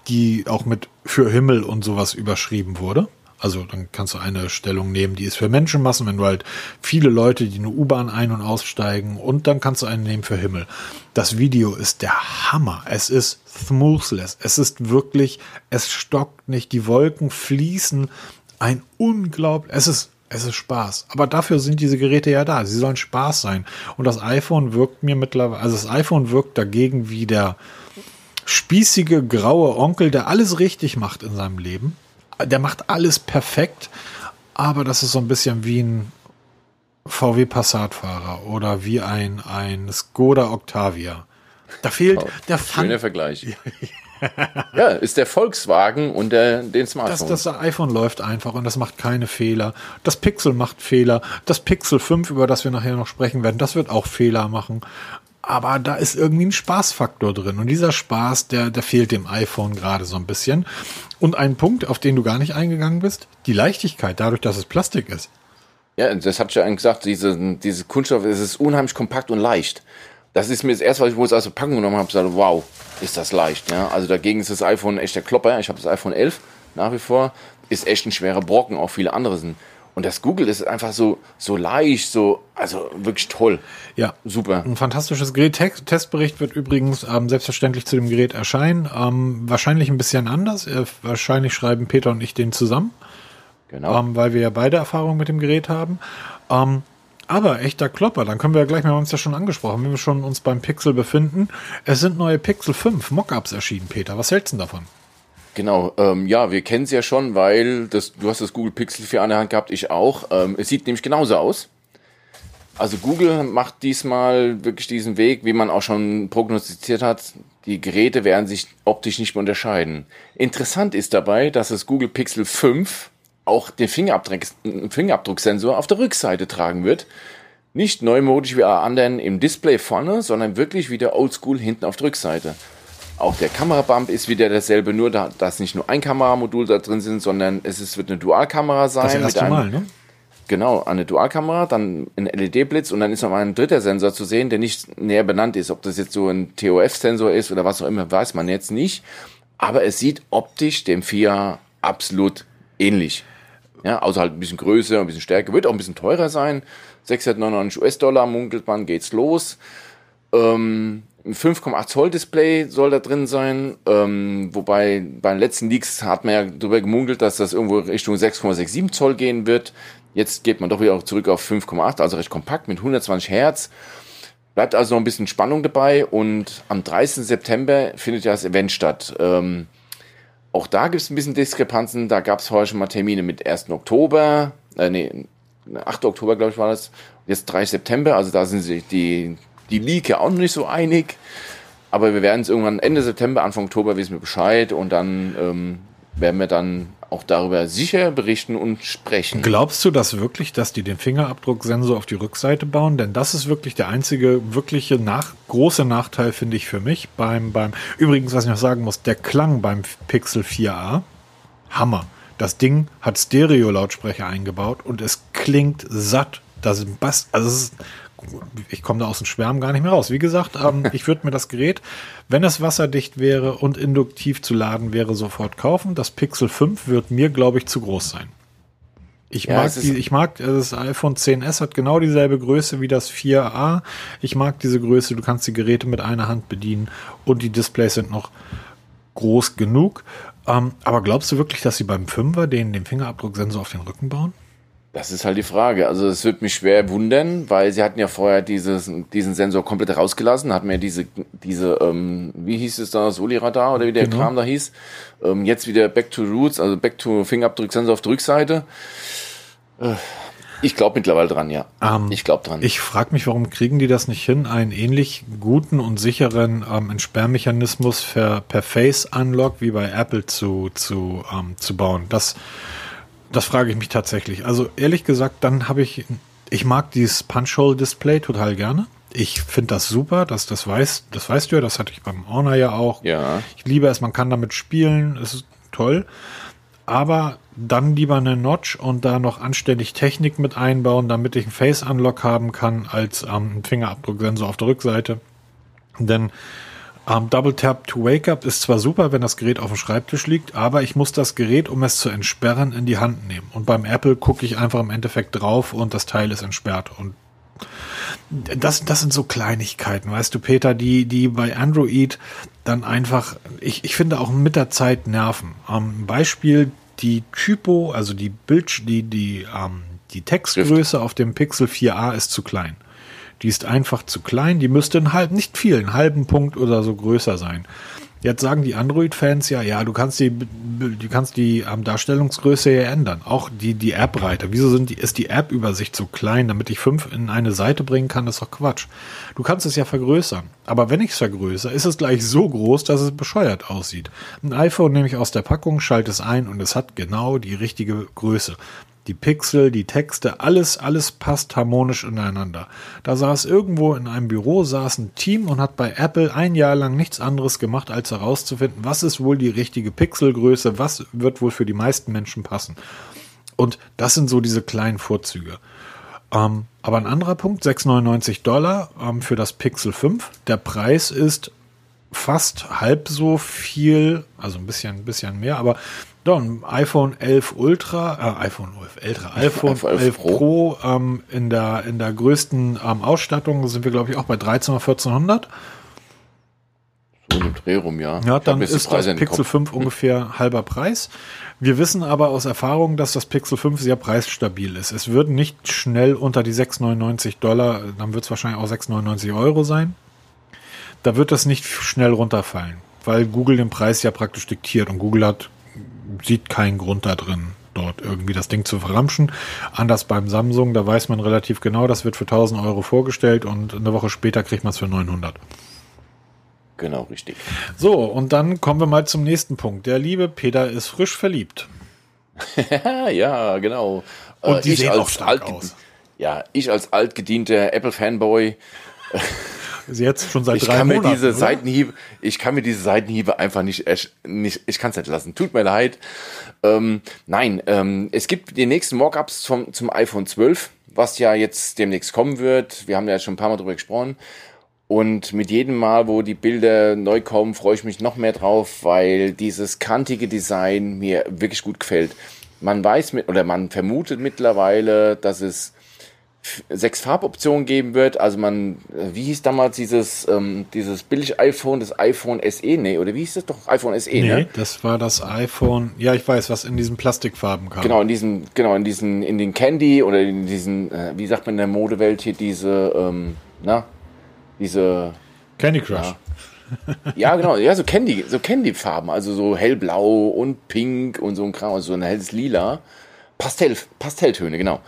die auch mit für Himmel und sowas überschrieben wurde. Also dann kannst du eine Stellung nehmen, die ist für Menschenmassen, wenn du halt viele Leute, die eine U-Bahn ein- und aussteigen und dann kannst du eine nehmen für Himmel. Das Video ist der Hammer. Es ist smoothless. Es ist wirklich, es stockt nicht. Die Wolken fließen. Ein unglaublich, es ist Es ist Spaß. Aber dafür sind diese Geräte ja da. Sie sollen Spaß sein. Und das iPhone wirkt mir mittlerweile, also das iPhone wirkt dagegen wie der spießige graue Onkel, der alles richtig macht in seinem Leben. Der macht alles perfekt. Aber das ist so ein bisschen wie ein VW Passatfahrer oder wie ein, ein Skoda Octavia. Da fehlt oh, der Schöner Vergleich. [LAUGHS] ja, ist der Volkswagen und der, den Smartphone. Das, das iPhone läuft einfach und das macht keine Fehler. Das Pixel macht Fehler. Das Pixel 5, über das wir nachher noch sprechen werden, das wird auch Fehler machen. Aber da ist irgendwie ein Spaßfaktor drin. Und dieser Spaß, der, der fehlt dem iPhone gerade so ein bisschen. Und ein Punkt, auf den du gar nicht eingegangen bist, die Leichtigkeit, dadurch, dass es Plastik ist. Ja, das hat ja eigentlich gesagt, diese, diese Kunststoff, es ist unheimlich kompakt und leicht. Das ist mir das erste, was ich wohl aus der Packung genommen habe, gesagt, wow, ist das leicht. Ja? Also dagegen ist das iPhone echt der Klopper. Ich habe das iPhone 11 nach wie vor. Ist echt ein schwerer Brocken, auch viele andere sind. Und das Google ist einfach so, so leicht, so, also wirklich toll. Ja. Super. Ein fantastisches Gerät. Testbericht wird übrigens ähm, selbstverständlich zu dem Gerät erscheinen. Ähm, wahrscheinlich ein bisschen anders. Äh, wahrscheinlich schreiben Peter und ich den zusammen. Genau. Ähm, weil wir ja beide Erfahrungen mit dem Gerät haben. Ähm, aber echter Klopper, dann können wir ja gleich, wir haben uns ja schon angesprochen, wenn wir schon uns beim Pixel befinden. Es sind neue Pixel 5 Mockups erschienen, Peter. Was hältst du davon? Genau, ähm, ja, wir kennen es ja schon, weil das, du hast das Google Pixel 4 an der Hand gehabt, ich auch. Ähm, es sieht nämlich genauso aus. Also Google macht diesmal wirklich diesen Weg, wie man auch schon prognostiziert hat. Die Geräte werden sich optisch nicht mehr unterscheiden. Interessant ist dabei, dass das Google Pixel 5 auch den Fingerabdruck, Fingerabdrucksensor auf der Rückseite tragen wird. Nicht neumodisch wie alle anderen im Display vorne, sondern wirklich wieder oldschool hinten auf der Rückseite. Auch der Kamerabump ist wieder dasselbe, nur da, dass nicht nur ein Kameramodul da drin sind, sondern es ist, wird eine Dualkamera sein. Das erste einem, Mal, ne? Genau, eine Dualkamera, dann ein LED-Blitz und dann ist noch ein dritter Sensor zu sehen, der nicht näher benannt ist. Ob das jetzt so ein TOF-Sensor ist oder was auch immer, weiß man jetzt nicht. Aber es sieht optisch dem FIA absolut ähnlich. Ja, außer halt ein bisschen größer, ein bisschen stärker. Wird auch ein bisschen teurer sein. 699 US-Dollar munkelt man, geht's los. Ähm, 5,8 Zoll Display soll da drin sein. Ähm, wobei bei den letzten Leaks hat man ja darüber gemunkelt, dass das irgendwo Richtung 6,67 Zoll gehen wird. Jetzt geht man doch wieder zurück auf 5,8, also recht kompakt mit 120 Hertz. Bleibt also noch ein bisschen Spannung dabei und am 30. September findet ja das Event statt. Ähm, auch da gibt es ein bisschen Diskrepanzen. Da gab es vorher schon mal Termine mit 1. Oktober, äh, nee, 8. Oktober, glaube ich, war das. Jetzt 3. September, also da sind sich die, die League auch noch nicht so einig. Aber wir werden es irgendwann Ende September, Anfang Oktober wissen wir Bescheid und dann ähm, werden wir dann auch darüber sicher berichten und sprechen. Glaubst du das wirklich, dass die den Fingerabdrucksensor auf die Rückseite bauen? Denn das ist wirklich der einzige wirkliche nach, große Nachteil, finde ich, für mich. Beim, beim, übrigens, was ich noch sagen muss, der Klang beim Pixel 4a, Hammer. Das Ding hat Stereo-Lautsprecher eingebaut und es klingt satt. Das ist also es ist ich komme da aus dem Schwärmen gar nicht mehr raus. Wie gesagt, ähm, [LAUGHS] ich würde mir das Gerät, wenn es wasserdicht wäre und induktiv zu laden wäre, sofort kaufen. Das Pixel 5 wird mir, glaube ich, zu groß sein. Ich ja, mag die, ich mag, das iPhone 10s hat genau dieselbe Größe wie das 4a. Ich mag diese Größe, du kannst die Geräte mit einer Hand bedienen und die Displays sind noch groß genug. Ähm, aber glaubst du wirklich, dass sie beim 5er den, den Fingerabdrucksensor auf den Rücken bauen? Das ist halt die Frage. Also es wird mich schwer wundern, weil sie hatten ja vorher dieses, diesen Sensor komplett rausgelassen, hatten ja diese, diese, ähm, wie hieß es da, Soli-Radar oder wie der genau. Kram da hieß. Ähm, jetzt wieder Back to Roots, also Back to Fingerabdruck-Sensor auf der Rückseite. Äh, ich glaube mittlerweile dran, ja. Ähm, ich glaube dran. Ich frage mich, warum kriegen die das nicht hin, einen ähnlich guten und sicheren ähm, Entsperrmechanismus per, per Face Unlock wie bei Apple zu, zu, ähm, zu bauen? Das das frage ich mich tatsächlich. Also ehrlich gesagt, dann habe ich, ich mag dieses Punch-Hole-Display total gerne. Ich finde das super, dass das weiß, das weißt du ja, das hatte ich beim Honor ja auch. Ja. Ich liebe es, man kann damit spielen, es ist toll. Aber dann lieber eine Notch und da noch anständig Technik mit einbauen, damit ich einen Face-Unlock haben kann als ähm, Fingerabdrucksensor auf der Rückseite. Denn ähm, Double Tap to Wake Up ist zwar super, wenn das Gerät auf dem Schreibtisch liegt, aber ich muss das Gerät, um es zu entsperren, in die Hand nehmen. Und beim Apple gucke ich einfach im Endeffekt drauf und das Teil ist entsperrt. Und das, das sind so Kleinigkeiten, weißt du, Peter, die, die bei Android dann einfach, ich, ich finde auch mit der Zeit nerven. Ähm, Beispiel die Typo, also die Bild, die, die, ähm, Die Textgröße auf dem Pixel 4a ist zu klein. Die ist einfach zu klein, die müsste einen halben, nicht viel, einen halben Punkt oder so größer sein. Jetzt sagen die Android-Fans ja, ja, du kannst die, du kannst die ähm, Darstellungsgröße ja ändern. Auch die, die App-Reiter. Wieso sind die, ist die App-Übersicht so klein, damit ich fünf in eine Seite bringen kann? Das ist doch Quatsch. Du kannst es ja vergrößern. Aber wenn ich es vergrößere, ist es gleich so groß, dass es bescheuert aussieht. Ein iPhone nehme ich aus der Packung, schalte es ein und es hat genau die richtige Größe die Pixel, die Texte, alles, alles passt harmonisch ineinander. Da saß irgendwo in einem Büro, saß ein Team und hat bei Apple ein Jahr lang nichts anderes gemacht, als herauszufinden, was ist wohl die richtige Pixelgröße, was wird wohl für die meisten Menschen passen. Und das sind so diese kleinen Vorzüge. Ähm, aber ein anderer Punkt, 6,99 Dollar ähm, für das Pixel 5. Der Preis ist fast halb so viel, also ein bisschen, ein bisschen mehr, aber dann iPhone 11 Ultra, äh, iPhone 11 ältere, iPhone 11, 11 Pro, Pro ähm, in, der, in der größten ähm, Ausstattung sind wir, glaube ich, auch bei 13 oder 1400. So im Dreh rum, ja. Ja, dann ist das Pixel 5 ungefähr halber Preis. Wir wissen aber aus Erfahrung, dass das Pixel 5 sehr preisstabil ist. Es wird nicht schnell unter die 6,99 Dollar, dann wird es wahrscheinlich auch 6,99 Euro sein. Da wird das nicht schnell runterfallen, weil Google den Preis ja praktisch diktiert und Google hat sieht keinen Grund da drin, dort irgendwie das Ding zu verramschen. Anders beim Samsung, da weiß man relativ genau, das wird für 1000 Euro vorgestellt und eine Woche später kriegt man es für 900. Genau, richtig. So, und dann kommen wir mal zum nächsten Punkt. Der liebe Peter ist frisch verliebt. [LAUGHS] ja, genau. Und äh, die ich sehen als auch stark aus. Ja, ich als altgedienter Apple-Fanboy Jetzt schon seit ich drei kann Monaten. Mir diese Seitenhiebe, ich kann mir diese Seitenhiebe einfach nicht, nicht ich kann es nicht lassen. Tut mir leid. Ähm, nein, ähm, es gibt die nächsten Mockups zum, zum iPhone 12, was ja jetzt demnächst kommen wird. Wir haben ja schon ein paar Mal drüber gesprochen. Und mit jedem Mal, wo die Bilder neu kommen, freue ich mich noch mehr drauf, weil dieses kantige Design mir wirklich gut gefällt. Man weiß mit, oder man vermutet mittlerweile, dass es sechs Farboptionen geben wird. Also man, äh, wie hieß damals dieses, ähm, dieses Billig-iPhone, das iPhone SE? Nee, oder wie hieß das doch? iPhone SE, nee, ne? das war das iPhone, ja, ich weiß, was in diesen Plastikfarben kam. Genau, in diesen, genau, in diesen, in den Candy oder in diesen, äh, wie sagt man in der Modewelt hier, diese, ähm, na, diese Candy Crush. Ja. ja, genau, ja, so Candy, so Candy-Farben, also so hellblau und pink und so ein Kram, also so ein helles Lila. Pastell, Pastelltöne, genau.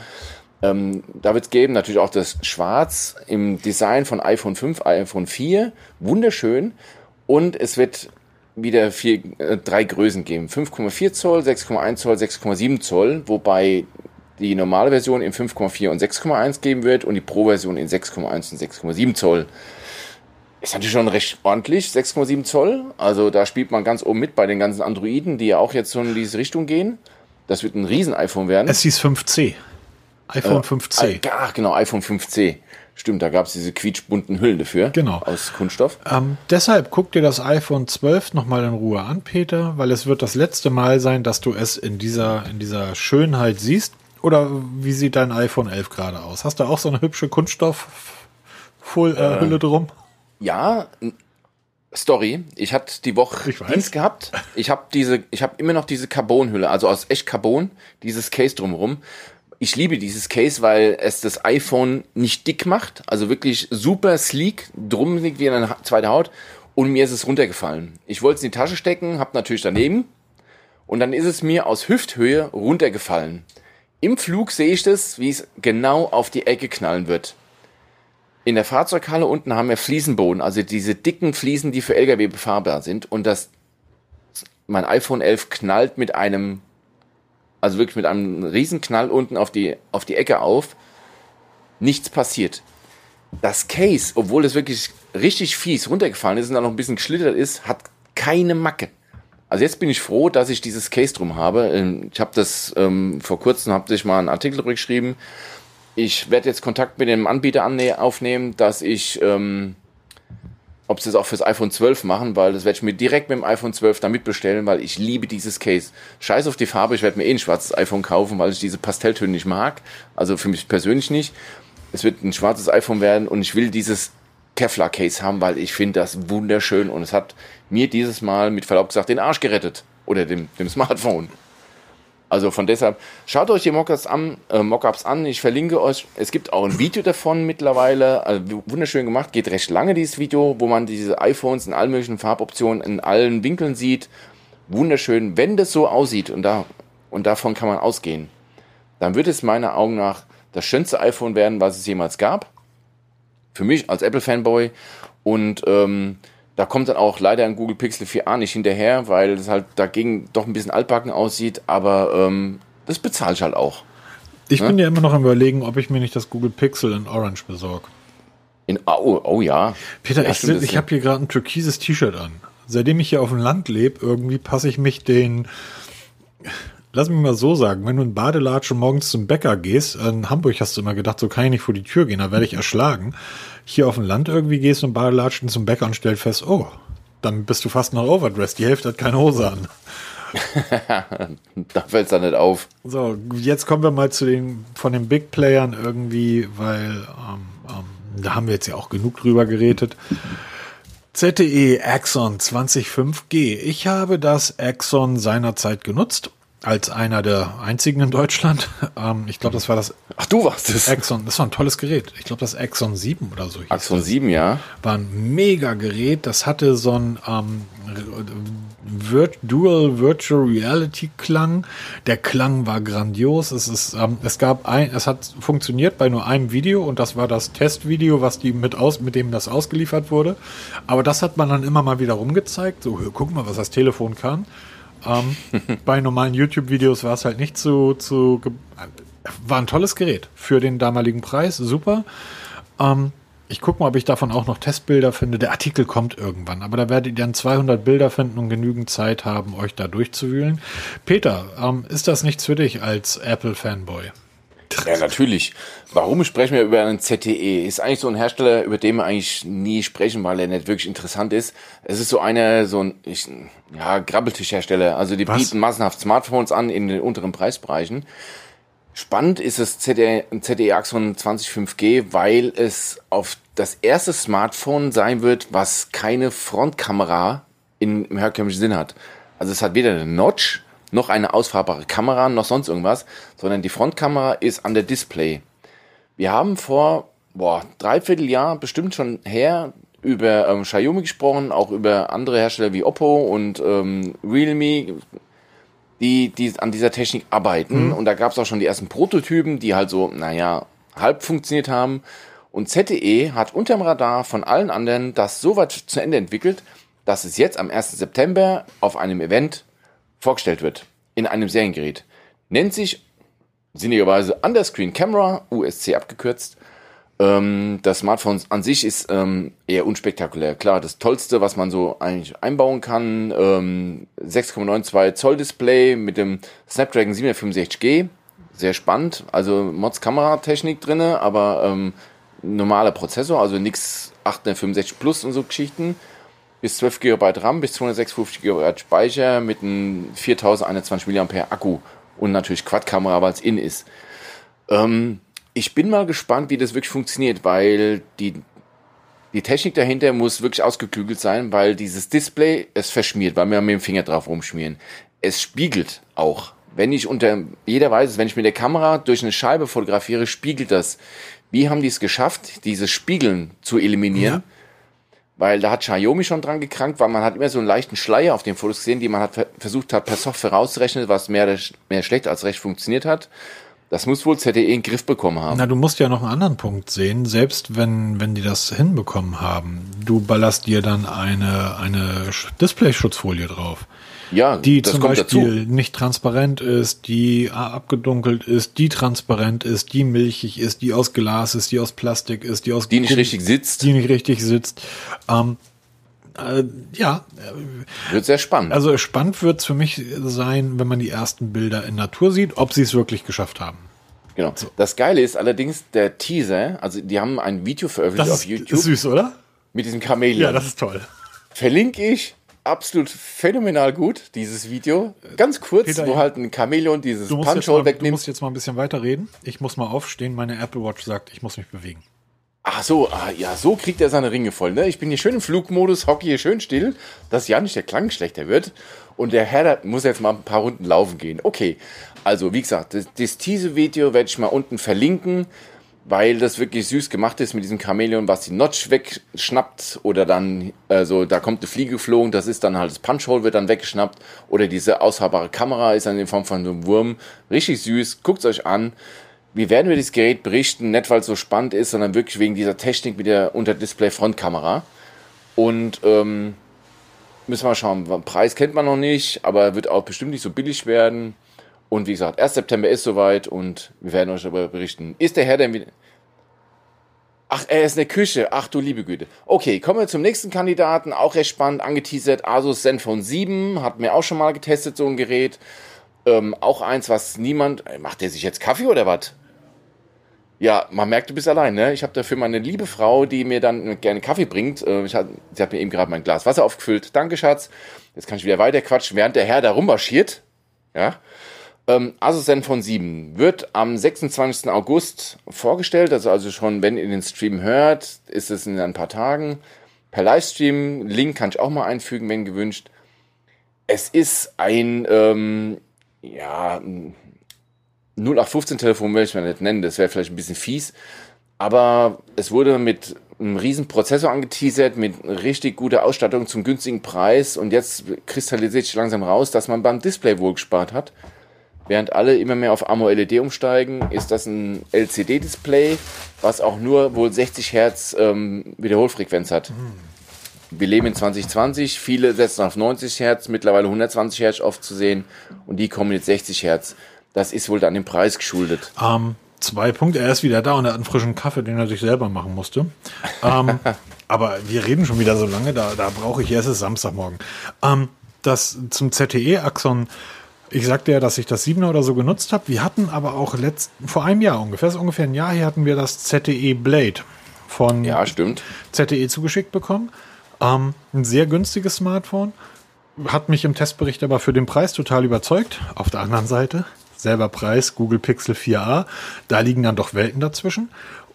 Ähm, da wird es geben natürlich auch das Schwarz im Design von iPhone 5, iPhone 4. Wunderschön. Und es wird wieder vier, äh, drei Größen geben. 5,4 Zoll, 6,1 Zoll, 6,7 Zoll, wobei die normale Version in 5,4 und 6,1 geben wird und die Pro-Version in 6,1 und 6,7 Zoll. Ist natürlich schon recht ordentlich, 6,7 Zoll. Also da spielt man ganz oben mit bei den ganzen Androiden, die ja auch jetzt so in diese Richtung gehen. Das wird ein Riesen-iPhone werden. Es hieß 5C iPhone äh, 5C. Ach, genau, iPhone 5C. Stimmt, da gab es diese quietschbunten Hüllen dafür. Genau. Aus Kunststoff. Ähm, deshalb guck dir das iPhone 12 nochmal in Ruhe an, Peter, weil es wird das letzte Mal sein, dass du es in dieser, in dieser Schönheit siehst. Oder wie sieht dein iPhone 11 gerade aus? Hast du auch so eine hübsche Kunststoffhülle äh, äh, drum? Ja, Story. Ich hatte die Woche Dienst gehabt. Ich habe diese, ich habe immer noch diese Carbonhülle, also aus echt Carbon, dieses Case drumherum ich liebe dieses Case, weil es das iPhone nicht dick macht, also wirklich super sleek, drum liegt wie eine zweite Haut und mir ist es runtergefallen. Ich wollte es in die Tasche stecken, hab natürlich daneben und dann ist es mir aus Hüfthöhe runtergefallen. Im Flug sehe ich das, wie es genau auf die Ecke knallen wird. In der Fahrzeughalle unten haben wir Fliesenboden, also diese dicken Fliesen, die für LKW befahrbar sind und das mein iPhone 11 knallt mit einem also wirklich mit einem Riesenknall unten auf die, auf die Ecke auf. Nichts passiert. Das Case, obwohl es wirklich richtig fies runtergefallen ist und dann noch ein bisschen geschlittert ist, hat keine Macke. Also jetzt bin ich froh, dass ich dieses Case drum habe. Ähm, ich habe das ähm, vor kurzem, habe ich mal einen Artikel geschrieben. Ich werde jetzt Kontakt mit dem Anbieter aufnehmen, dass ich ähm, ob sie es auch fürs iPhone 12 machen, weil das werde ich mir direkt mit dem iPhone 12 damit bestellen, weil ich liebe dieses Case. Scheiß auf die Farbe, ich werde mir eh ein schwarzes iPhone kaufen, weil ich diese Pastelltöne nicht mag. Also für mich persönlich nicht. Es wird ein schwarzes iPhone werden und ich will dieses Kevlar-Case haben, weil ich finde das wunderschön und es hat mir dieses Mal mit Verlaub gesagt den Arsch gerettet. Oder dem, dem Smartphone. Also von deshalb, schaut euch die Mockups an, äh, Mockups an. Ich verlinke euch. Es gibt auch ein Video davon mittlerweile. Also wunderschön gemacht. Geht recht lange dieses Video, wo man diese iPhones in allen möglichen Farboptionen in allen Winkeln sieht. Wunderschön. Wenn das so aussieht und da und davon kann man ausgehen, dann wird es meiner Augen nach das schönste iPhone werden, was es jemals gab. Für mich als Apple-Fanboy. Und ähm, da kommt dann auch leider ein Google Pixel 4a nicht hinterher, weil es halt dagegen doch ein bisschen altbacken aussieht, aber ähm, das bezahle ich halt auch. Ich ne? bin ja immer noch am überlegen, ob ich mir nicht das Google Pixel in Orange besorge. In, oh, oh ja. Peter, ja, ich, ich habe hier gerade ein türkises T-Shirt an. Seitdem ich hier auf dem Land lebe, irgendwie passe ich mich den lass mich mal so sagen, wenn du in Badelatsche morgens zum Bäcker gehst, in Hamburg hast du immer gedacht, so kann ich nicht vor die Tür gehen, da werde ich erschlagen. Hier auf dem Land irgendwie gehst du in Badelatschen zum Bäcker und stellst fest, oh, dann bist du fast noch overdressed, die Hälfte hat keine Hose an. [LAUGHS] da fällt es dann nicht auf. So, jetzt kommen wir mal zu den von den Big Playern irgendwie, weil ähm, ähm, da haben wir jetzt ja auch genug drüber geredet. ZTE Axon 25G. Ich habe das Axon seinerzeit genutzt als einer der einzigen in Deutschland. [LAUGHS] Ähm, ich glaube, das war das. Ach, du warst es. Exxon, das war ein tolles Gerät. Ich glaube, das Exxon 7 oder so. Exxon das. 7, ja. War ein mega Gerät. Das hatte so ein ähm, Dual Virtual Reality Klang. Der Klang war grandios. Es ist, ähm, es gab ein, es hat funktioniert bei nur einem Video und das war das Testvideo, was die mit aus, mit dem das ausgeliefert wurde. Aber das hat man dann immer mal wieder rumgezeigt. So, guck mal, was das Telefon kann. Ähm, [LAUGHS] bei normalen YouTube-Videos war es halt nicht zu, zu. War ein tolles Gerät für den damaligen Preis, super. Ähm, ich gucke mal, ob ich davon auch noch Testbilder finde. Der Artikel kommt irgendwann, aber da werdet ihr dann 200 Bilder finden und genügend Zeit haben, euch da durchzuwühlen. Peter, ähm, ist das nichts für dich als Apple-Fanboy? Ja, natürlich. Warum sprechen wir über einen ZTE? Ist eigentlich so ein Hersteller, über den wir eigentlich nie sprechen, weil er nicht wirklich interessant ist. Es ist so einer, so ein, ich, ja, Grabbeltischhersteller. Also die Was? bieten massenhaft Smartphones an in den unteren Preisbereichen. Spannend ist das ZTE, ZTE Axon 25G, weil es auf das erste Smartphone sein wird, was keine Frontkamera in, im herkömmlichen Sinn hat. Also es hat weder eine Notch, noch eine ausfahrbare Kamera, noch sonst irgendwas, sondern die Frontkamera ist an der Display. Wir haben vor, boah, dreiviertel Jahr bestimmt schon her über ähm, Xiaomi gesprochen, auch über andere Hersteller wie Oppo und ähm, Realme, die, die an dieser Technik arbeiten. Mhm. Und da gab es auch schon die ersten Prototypen, die halt so, naja, halb funktioniert haben. Und ZTE hat unterm Radar von allen anderen das so weit zu Ende entwickelt, dass es jetzt am 1. September auf einem Event vorgestellt wird in einem Seriengerät. Nennt sich sinnigerweise Underscreen Camera, USC abgekürzt. Ähm, das Smartphone an sich ist ähm, eher unspektakulär. Klar, das Tollste, was man so eigentlich einbauen kann, ähm, 6,92 Zoll Display mit dem Snapdragon 765G. Sehr spannend. Also Mods Kameratechnik drinne, aber ähm, normaler Prozessor, also nix 865 Plus und so Geschichten bis 12 GB RAM, bis 256 GB Speicher mit einem 4021 mAh Akku und natürlich Quad-Kamera, weil es in ist. Ähm, ich bin mal gespannt, wie das wirklich funktioniert, weil die, die Technik dahinter muss wirklich ausgeklügelt sein, weil dieses Display es verschmiert, weil wir mit dem Finger drauf rumschmieren. Es spiegelt auch. Wenn ich unter, jeder weiß es, wenn ich mit der Kamera durch eine Scheibe fotografiere, spiegelt das. Wie haben die es geschafft, dieses Spiegeln zu eliminieren? Ja weil da hat Xiaomi schon dran gekrankt, weil man hat immer so einen leichten Schleier auf den Fotos gesehen, die man hat versucht hat per Software rauszurechnen, was mehr, mehr schlecht als recht funktioniert hat. Das muss wohl ZTE in den Griff bekommen haben. Na, du musst ja noch einen anderen Punkt sehen. Selbst wenn, wenn die das hinbekommen haben, du ballerst dir dann eine, eine Display-Schutzfolie drauf ja, die zum Beispiel dazu. nicht transparent ist, die abgedunkelt ist, die transparent ist, die milchig ist, die aus Glas ist, die aus Plastik ist, die aus die nicht richtig sitzt, die nicht richtig sitzt. Ähm, äh, ja, wird sehr spannend. Also spannend wird es für mich sein, wenn man die ersten Bilder in Natur sieht, ob sie es wirklich geschafft haben. Genau. So. Das Geile ist allerdings der Teaser. Also die haben ein Video veröffentlicht das auf YouTube. Ist süß, oder? Mit diesem Chamäleon. Ja, das ist toll. Verlinke ich absolut phänomenal gut, dieses Video. Ganz kurz, Peter, wo halt ein Chamäleon dieses Punch-Hole wegnimmt. Du musst jetzt mal ein bisschen weiter reden. Ich muss mal aufstehen. Meine Apple Watch sagt, ich muss mich bewegen. Ach so, ah, ja, so kriegt er seine Ringe voll. Ne? Ich bin hier schön im Flugmodus, hocke hier schön still, dass ja nicht der Klang schlechter wird. Und der Herr muss jetzt mal ein paar Runden laufen gehen. Okay, also wie gesagt, das, das Teaser-Video werde ich mal unten verlinken, weil das wirklich süß gemacht ist mit diesem Chamäleon, was die Notch wegschnappt oder dann, also da kommt eine Fliege geflogen, das ist dann halt das Punchhole wird dann weggeschnappt oder diese aushaarbare Kamera ist dann in Form von so einem Wurm. Richtig süß, guckt's euch an. Wie werden wir dieses Gerät berichten? Nicht, weil es so spannend ist, sondern wirklich wegen dieser Technik mit der Unterdisplay-Frontkamera. Und ähm, müssen wir mal schauen. Preis kennt man noch nicht, aber wird auch bestimmt nicht so billig werden. Und wie gesagt, 1. September ist soweit und wir werden euch darüber berichten. Ist der Herr denn wieder. Ach, er ist in der Küche. Ach du liebe Güte. Okay, kommen wir zum nächsten Kandidaten. Auch recht spannend angeteasert. Asus Zenfone 7. Hat mir auch schon mal getestet, so ein Gerät. Ähm, auch eins, was niemand. Macht der sich jetzt Kaffee oder was? Ja, man merkt, du bist allein, ne? Ich habe dafür meine liebe Frau, die mir dann gerne Kaffee bringt. Äh, ich hab, sie hat mir eben gerade mein Glas Wasser aufgefüllt. Danke, Schatz. Jetzt kann ich wieder weiter quatschen, während der Herr da rummarschiert. Ja. Ähm, Asus Zenfone 7 wird am 26. August vorgestellt. Also, also schon, wenn ihr den Stream hört, ist es in ein paar Tagen. Per Livestream. Link kann ich auch mal einfügen, wenn gewünscht. Es ist ein, ähm, ja, 0815-Telefon will ich mal nicht nennen, das wäre vielleicht ein bisschen fies. Aber es wurde mit einem riesen Prozessor angeteasert, mit richtig guter Ausstattung zum günstigen Preis. Und jetzt kristallisiert sich langsam raus, dass man beim Display wohl gespart hat. Während alle immer mehr auf AMOLED umsteigen, ist das ein LCD-Display, was auch nur wohl 60 Hertz ähm, Wiederholfrequenz hat. Wir leben in 2020, viele setzen auf 90 Hertz, mittlerweile 120 Hertz oft zu sehen und die kommen jetzt 60 Hertz. Das ist wohl dann dem Preis geschuldet. Ähm, zwei Punkte. Er ist wieder da und er hat einen frischen Kaffee, den er sich selber machen musste. Ähm, [LAUGHS] aber wir reden schon wieder so lange, da, da brauche ich, es ist Samstagmorgen. Ähm, das zum ZTE-Axon, ich sagte ja, dass ich das 7er oder so genutzt habe. Wir hatten aber auch letzt, vor einem Jahr ungefähr, so ungefähr ein Jahr her, hatten wir das ZTE Blade von ja, stimmt. ZTE zugeschickt bekommen. Ähm, ein sehr günstiges Smartphone. Hat mich im Testbericht aber für den Preis total überzeugt. Auf der anderen Seite, selber Preis, Google Pixel 4a. Da liegen dann doch Welten dazwischen.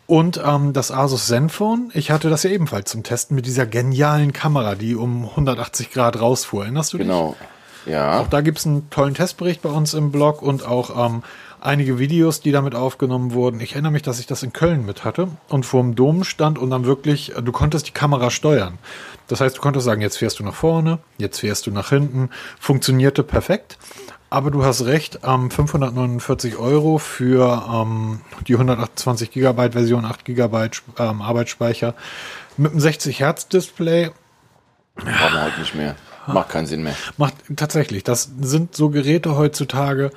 Und ähm, das Asus Zenfone, ich hatte das ja ebenfalls zum Testen mit dieser genialen Kamera, die um 180 Grad rausfuhr. Erinnerst du dich? Genau. Ja. Auch da gibt's einen tollen Testbericht bei uns im Blog und auch ähm, einige Videos, die damit aufgenommen wurden. Ich erinnere mich, dass ich das in Köln mit hatte und vor dem Dom stand und dann wirklich, du konntest die Kamera steuern. Das heißt, du konntest sagen, jetzt fährst du nach vorne, jetzt fährst du nach hinten. Funktionierte perfekt. Aber du hast recht, ähm, 549 Euro für ähm, die 128 Gigabyte Version, 8 Gigabyte ähm, Arbeitsspeicher mit einem 60 Hertz Display. Brauchen wir heute nicht mehr. Macht keinen Sinn mehr. Macht tatsächlich. Das sind so Geräte heutzutage.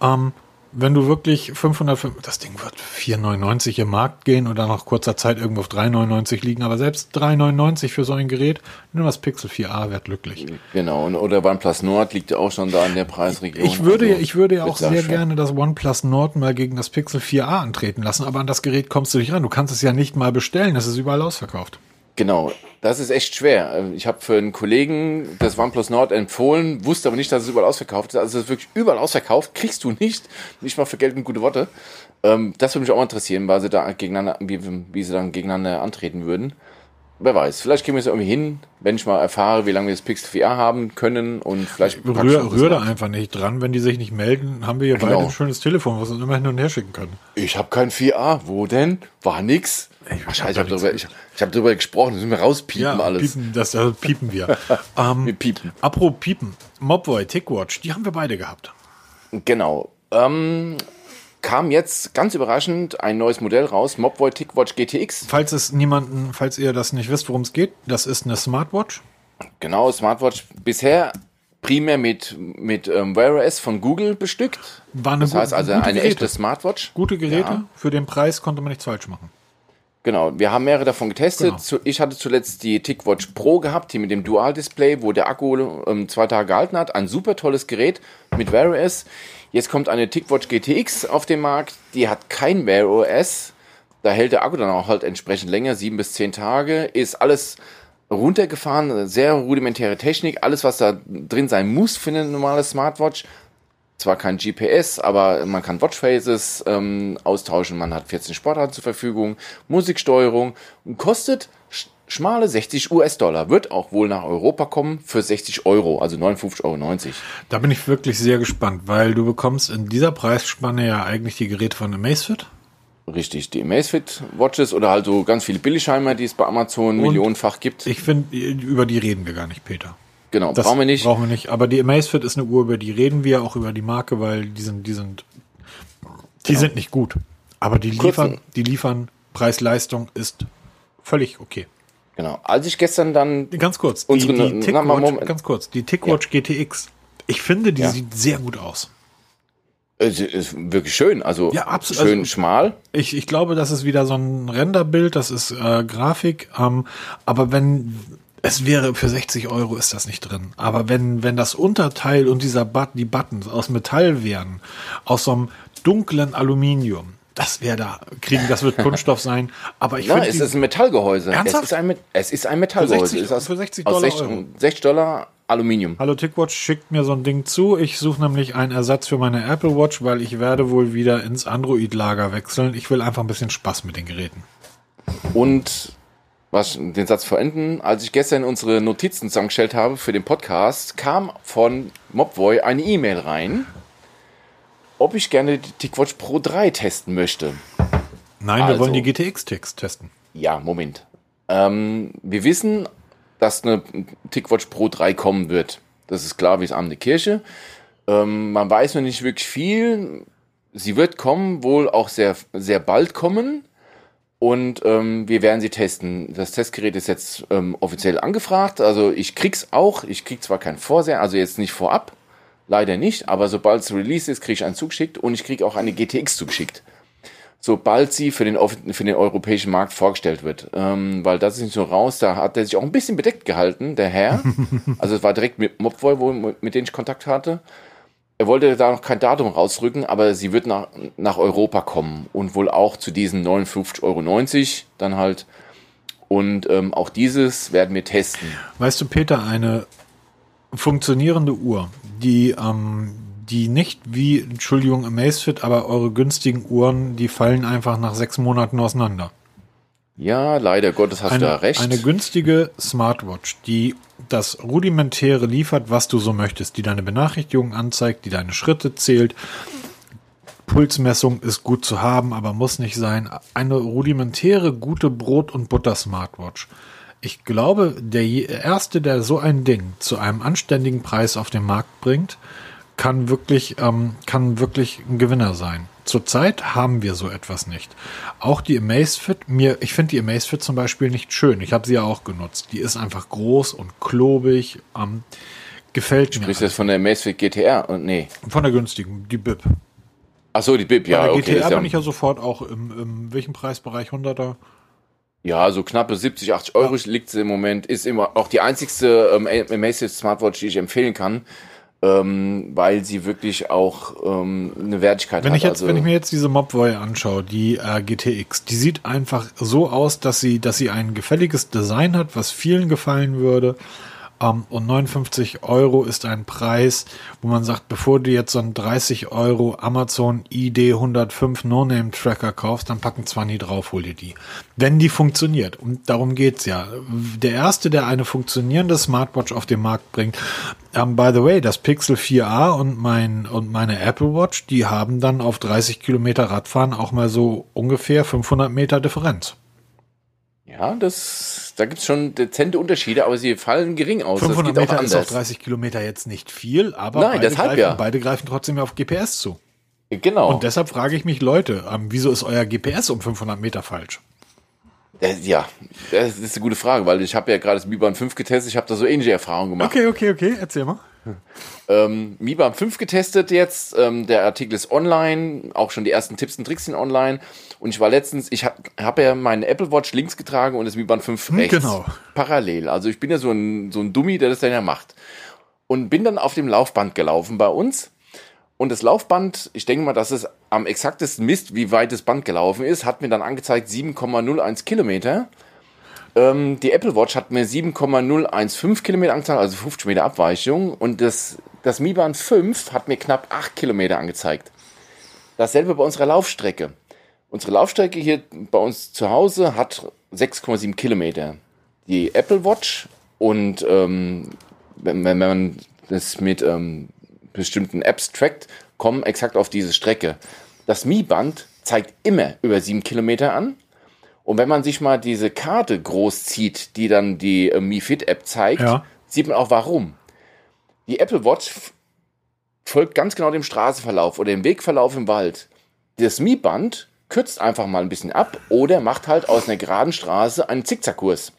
Ähm, wenn du wirklich 500, das Ding wird 4,99 im Markt gehen oder nach kurzer Zeit irgendwo auf 3,99 liegen, aber selbst 3,99 für so ein Gerät, nur das Pixel 4a wird glücklich. Genau, oder OnePlus Nord liegt ja auch schon da in der Preisregion. Ich würde, also, ich würde ja auch sehr gerne das OnePlus Nord mal gegen das Pixel 4a antreten lassen, aber an das Gerät kommst du nicht ran. Du kannst es ja nicht mal bestellen, es ist überall ausverkauft. Genau, das ist echt schwer. Ich habe für einen Kollegen das OnePlus Nord empfohlen, wusste aber nicht, dass es überall ausverkauft ist. Also es ist wirklich überall ausverkauft, kriegst du nicht, nicht mal für Geld und gute Worte. Ähm, das würde mich auch mal interessieren, weil sie da gegeneinander, wie, wie sie dann gegeneinander antreten würden. Wer weiß, vielleicht kriegen wir es irgendwie hin, wenn ich mal erfahre, wie lange wir das Pixel 4a haben können und vielleicht. Rühr, rühr da einfach nicht dran, wenn die sich nicht melden, haben wir hier genau. beide ein schönes Telefon, was wir immer hin und her schicken können. Ich habe kein 4a, wo denn? War nix. Ich, ich habe darüber, ich, ich hab darüber gesprochen, das müssen wir rauspiepen ja, alles. Piepen, das, das piepen wir. [LAUGHS] ähm, wir piepen. Apropos piepen, Mobboy, Tickwatch, die haben wir beide gehabt. Genau. Ähm, kam jetzt ganz überraschend ein neues Modell raus, Mobboy TicWatch GTX. Falls es niemanden, falls ihr das nicht wisst, worum es geht, das ist eine Smartwatch. Genau, Smartwatch bisher primär mit, mit ähm, Wear OS von Google bestückt. War eine das heißt also eine Geräte. echte Smartwatch. Gute Geräte, ja. für den Preis konnte man nichts falsch machen. Genau, wir haben mehrere davon getestet. Genau. Ich hatte zuletzt die TicWatch Pro gehabt, die mit dem Dual-Display, wo der Akku ähm, zwei Tage gehalten hat. Ein super tolles Gerät mit Wear OS. Jetzt kommt eine TicWatch GTX auf den Markt, die hat kein Wear OS. Da hält der Akku dann auch halt entsprechend länger, sieben bis zehn Tage. Ist alles runtergefahren, sehr rudimentäre Technik, alles was da drin sein muss für eine normale Smartwatch. Zwar kein GPS, aber man kann Watchfaces ähm, austauschen, man hat 14 Sportarten zur Verfügung, Musiksteuerung und kostet schmale 60 US-Dollar. Wird auch wohl nach Europa kommen für 60 Euro, also 59,90 Euro. Da bin ich wirklich sehr gespannt, weil du bekommst in dieser Preisspanne ja eigentlich die Geräte von Amazfit. Richtig, die Amazfit Watches oder halt so ganz viele Billigheimer, die es bei Amazon Und millionenfach gibt. Ich finde, über die reden wir gar nicht, Peter. Genau, das brauchen wir nicht. Brauchen wir nicht. Aber die Amazfit ist eine Uhr, über die reden wir auch über die Marke, weil die sind, die sind, die genau. sind nicht gut. Aber die liefern, die liefern Preis-Leistung ist völlig okay. Genau. Als ich gestern dann ganz kurz, unsere, die, die Tickwatch, ganz kurz, die Tickwatch ja. GTX. Ich finde, die ja. sieht sehr gut aus. Es ist wirklich schön, also ja, absolut, schön also, schmal. Ich, ich glaube, das ist wieder so ein Renderbild, das ist äh, Grafik, ähm, aber wenn es wäre für 60 Euro ist das nicht drin. Aber wenn, wenn das Unterteil und dieser But die Buttons aus Metall wären, aus so einem dunklen Aluminium, das wäre da kriegen, das wird [LAUGHS] Kunststoff sein. Aber ich finde. es ist ein Metallgehäuse. Ernsthaft? Es ist ein, es ist ein Metallgehäuse. Für 60, aus, für 60 Dollar. 60, 60 Dollar Aluminium. Hallo Tickwatch schickt mir so ein Ding zu. Ich suche nämlich einen Ersatz für meine Apple Watch, weil ich werde wohl wieder ins Android-Lager wechseln. Ich will einfach ein bisschen Spaß mit den Geräten. Und was den Satz verenden, als ich gestern unsere Notizen zusammengestellt habe für den Podcast, kam von Mobboy eine E-Mail rein ob ich gerne die TicWatch Pro 3 testen möchte. Nein, also, wir wollen die GTX testen. Ja, Moment. Ähm, wir wissen, dass eine TicWatch Pro 3 kommen wird. Das ist klar wie es Abend der Kirche. Ähm, man weiß noch nicht wirklich viel. Sie wird kommen, wohl auch sehr, sehr bald kommen. Und ähm, wir werden sie testen. Das Testgerät ist jetzt ähm, offiziell angefragt. Also ich krieg's auch. Ich krieg zwar kein Vorsehen, also jetzt nicht vorab. Leider nicht, aber sobald es Release ist, kriege ich einen zugeschickt und ich kriege auch eine GTX zugeschickt. Sobald sie für den, für den europäischen Markt vorgestellt wird. Ähm, weil das ist nicht so raus, da hat er sich auch ein bisschen bedeckt gehalten, der Herr. [LAUGHS] also es war direkt mit Mobboy, wo, mit dem ich Kontakt hatte. Er wollte da noch kein Datum rausrücken, aber sie wird nach, nach Europa kommen und wohl auch zu diesen 59,90 Euro dann halt. Und ähm, auch dieses werden wir testen. Weißt du, Peter, eine funktionierende Uhr, die, ähm, die nicht wie, Entschuldigung, Amazfit, aber eure günstigen Uhren, die fallen einfach nach sechs Monaten auseinander. Ja, leider Gottes hast eine, du da recht. Eine günstige Smartwatch, die das Rudimentäre liefert, was du so möchtest, die deine Benachrichtigungen anzeigt, die deine Schritte zählt. Pulsmessung ist gut zu haben, aber muss nicht sein. Eine rudimentäre, gute Brot- und Butter-Smartwatch ich glaube, der erste, der so ein Ding zu einem anständigen Preis auf den Markt bringt, kann wirklich, ähm, kann wirklich ein Gewinner sein. Zurzeit haben wir so etwas nicht. Auch die Amazfit, mir, ich finde die Amazfit zum Beispiel nicht schön. Ich habe sie ja auch genutzt. Die ist einfach groß und klobig. Ähm, gefällt mir. Sprichst du jetzt von der Amazfit GTR und nee? Von der günstigen, die BIP. Ach so, die BIP, ja. Bei der okay, GTR bin ich ja sofort auch im, im welchen Preisbereich 100er? Ja, so knappe 70, 80 Euro ja. liegt sie im Moment. Ist immer auch die einzigste ähm, Amazfit Smartwatch, die ich empfehlen kann, ähm, weil sie wirklich auch ähm, eine Wertigkeit wenn hat. Ich jetzt, also, wenn ich mir jetzt diese Mobboy anschaue, die äh, GTX, die sieht einfach so aus, dass sie, dass sie ein gefälliges Design hat, was vielen gefallen würde. Um, und 59 Euro ist ein Preis, wo man sagt, bevor du jetzt so einen 30 Euro Amazon ID 105 No-Name Tracker kaufst, dann packen zwar nie drauf, hol dir die. Wenn die funktioniert. Und darum geht's ja. Der erste, der eine funktionierende Smartwatch auf den Markt bringt, um, by the way, das Pixel 4a und mein, und meine Apple Watch, die haben dann auf 30 Kilometer Radfahren auch mal so ungefähr 500 Meter Differenz. Ja, das, da gibt's schon dezente Unterschiede, aber sie fallen gering aus. 500 Meter ist auf 30 Kilometer jetzt nicht viel, aber Nein, beide, greifen, ja. beide greifen trotzdem auf GPS zu. Genau. Und deshalb frage ich mich, Leute, ähm, wieso ist euer GPS um 500 Meter falsch? Äh, ja, das ist eine gute Frage, weil ich habe ja gerade das Mi Band 5 getestet, ich habe da so ähnliche Erfahrungen gemacht. Okay, okay, okay, erzähl mal. Ähm, Mi Band 5 getestet jetzt, ähm, der Artikel ist online, auch schon die ersten Tipps und Tricks sind online und ich war letztens, ich habe hab ja meine Apple Watch links getragen und das Mi Band 5 hm, rechts. Genau. Parallel, also ich bin ja so ein, so ein Dummy, der das dann ja macht. Und bin dann auf dem Laufband gelaufen bei uns und das Laufband, ich denke mal, dass es am exaktesten misst, wie weit das Band gelaufen ist, hat mir dann angezeigt 7,01 Kilometer. Ähm, die Apple Watch hat mir 7,015 Kilometer angezeigt, also 50 Meter Abweichung. Und das das Mi Band 5 hat mir knapp 8 Kilometer angezeigt. Dasselbe bei unserer Laufstrecke. Unsere Laufstrecke hier bei uns zu Hause hat 6,7 Kilometer. Die Apple Watch und ähm, wenn, wenn man das mit ähm, bestimmten Apps trackt, kommen exakt auf diese Strecke. Das Mi-Band zeigt immer über 7 Kilometer an. Und wenn man sich mal diese Karte groß zieht, die dann die äh, Mi Fit App zeigt, ja. sieht man auch warum. Die Apple Watch folgt ganz genau dem Straßenverlauf oder dem Wegverlauf im Wald. Das Mi-Band kürzt einfach mal ein bisschen ab oder macht halt aus einer geraden Straße einen Zickzackkurs.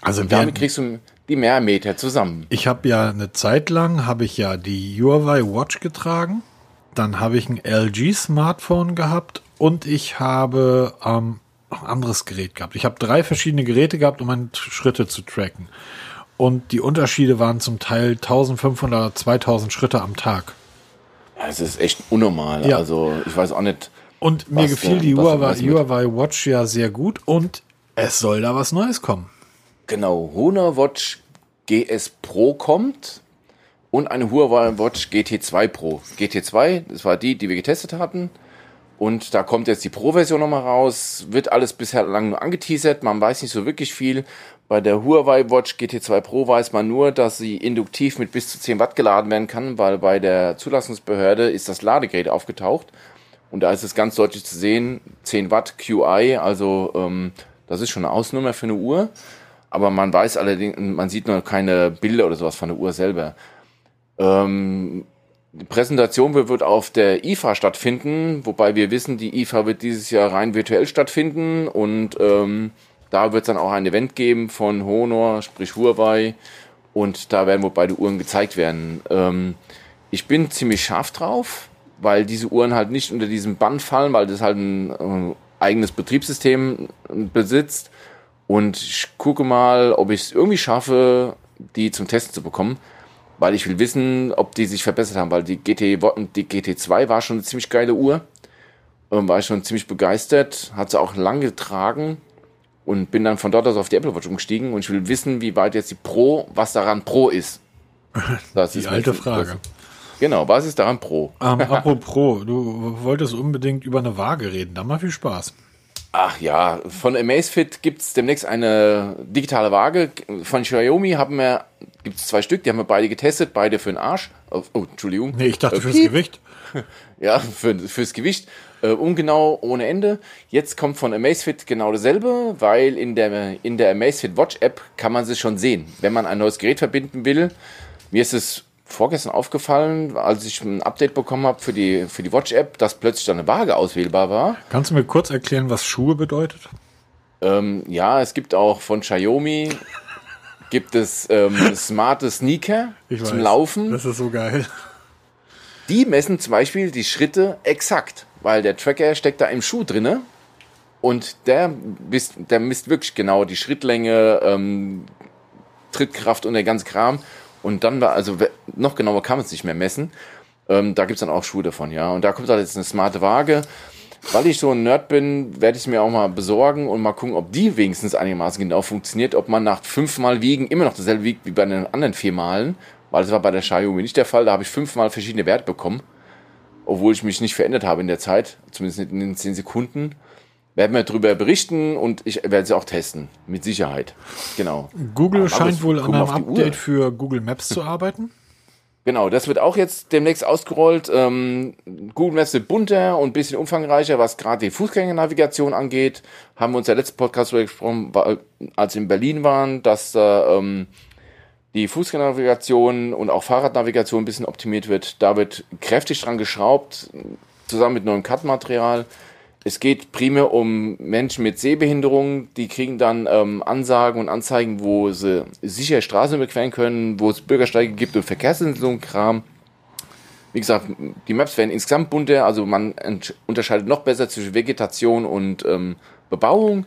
Also Und damit kriegst du die Mehrmeter zusammen. Ich habe ja eine Zeit lang habe ich ja die Huawei Watch getragen, dann habe ich ein LG Smartphone gehabt und ich habe ähm, ein anderes Gerät gehabt. Ich habe drei verschiedene Geräte gehabt, um meine Schritte zu tracken. Und die Unterschiede waren zum Teil 1500, 2000 Schritte am Tag. Ja, es ist echt unnormal. Ja. Also ich weiß auch nicht. Und mir gefiel die Huawei, Huawei Watch ja sehr gut und es soll da was Neues kommen. Genau, Honor Watch GS Pro kommt und eine Huawei Watch GT2 Pro. GT2, das war die, die wir getestet hatten. Und da kommt jetzt die Pro-Version nochmal raus. Wird alles bisher lang nur angeteasert. Man weiß nicht so wirklich viel. Bei der Huawei Watch GT2 Pro weiß man nur, dass sie induktiv mit bis zu 10 Watt geladen werden kann, weil bei der Zulassungsbehörde ist das Ladegerät aufgetaucht. Und da ist es ganz deutlich zu sehen, 10 Watt QI, also ähm, das ist schon eine Ausnummer für eine Uhr aber man weiß allerdings, man sieht noch keine Bilder oder sowas von der Uhr selber. Ähm, die Präsentation wird auf der IFA stattfinden, wobei wir wissen, die IFA wird dieses Jahr rein virtuell stattfinden und ähm, da wird es dann auch ein Event geben von Honor, sprich Huawei und da werden wohl beide Uhren gezeigt werden. Ähm, ich bin ziemlich scharf drauf, weil diese Uhren halt nicht unter diesem Band fallen, weil das halt ein äh, eigenes Betriebssystem besitzt und ich gucke mal, ob ich es irgendwie schaffe, die zum Testen zu bekommen. Weil ich will wissen, ob die sich verbessert haben. Weil die, GT, die GT2 war schon eine ziemlich geile Uhr. Ähm, war ich schon ziemlich begeistert. Hat sie auch lange getragen. Und bin dann von dort aus auf die Apple Watch umgestiegen. Und ich will wissen, wie weit jetzt die Pro, was daran Pro ist. [LAUGHS] Das die ist alte Frage. Genau, was ist daran Pro? Ähm, [LAUGHS] apropos, du wolltest unbedingt über eine Waage reden. Da mal viel Spaß. Ach ja, von Amazfit gibt es demnächst eine digitale Waage. Von Xiaomi haben wir, gibt es zwei Stück, die haben wir beide getestet, beide für den Arsch. Oh, Entschuldigung. Nee, ich dachte äh, fürs Piep. Gewicht. [LAUGHS] Ja, für, fürs Gewicht. Äh, ungenau, ohne Ende. Jetzt kommt von Amazfit genau dasselbe, weil in der, in der Amazfit Watch App kann man es schon sehen. Wenn man ein neues Gerät verbinden will, mir ist es vorgestern aufgefallen, als ich ein Update bekommen habe für die, für die Watch-App, dass plötzlich da eine Waage auswählbar war. Kannst du mir kurz erklären, was Schuhe bedeutet? Ähm, ja, es gibt auch von Xiaomi gibt es ähm, [LAUGHS] smarte Sneaker ich zum weiß, Laufen. Das ist so geil. Die messen zum Beispiel die Schritte exakt, weil der Tracker steckt da im Schuh drinne und der misst, der misst wirklich genau die Schrittlänge, ähm, Trittkraft und der ganze Kram. Und dann war, also noch genauer kann man es nicht mehr messen. Ähm, da gibt's dann auch Schuhe davon, ja. Und da kommt halt jetzt eine smarte Waage. Weil ich so ein Nerd bin, werde ich es mir auch mal besorgen und mal gucken, ob die wenigstens einigermaßen genau funktioniert, ob man nach fünfmal Wiegen immer noch dasselbe wiegt wie bei den anderen vier Malen. Weil das war bei der Xiaomi nicht der Fall. Da habe ich fünfmal verschiedene Werte bekommen. Obwohl ich mich nicht verändert habe in der Zeit. Zumindest nicht in den zehn Sekunden werden wir darüber berichten und ich werde sie auch testen. Mit Sicherheit. Genau. Google scheint wohl an einem Update für Google Maps zu arbeiten. Genau, das wird auch jetzt demnächst ausgerollt. Ähm, Google Maps wird bunter und ein bisschen umfangreicher, was gerade die Fußgängernavigation angeht. Haben wir uns der letzte Podcast gesprochen, als wir in Berlin waren, dass äh, ähm, die Fußgängernavigation und auch Fahrradnavigation ein bisschen optimiert wird. Da wird kräftig dran geschraubt, zusammen mit neuem Cut-Material. Es geht primär um Menschen mit Sehbehinderung, die kriegen dann ähm, Ansagen und Anzeigen, wo sie sicher Straßen überqueren können, wo es Bürgersteige gibt und Verkehrsinsel-Kram. Wie gesagt, die Maps werden insgesamt bunter, also man unterscheidet noch besser zwischen Vegetation und ähm, Bebauung.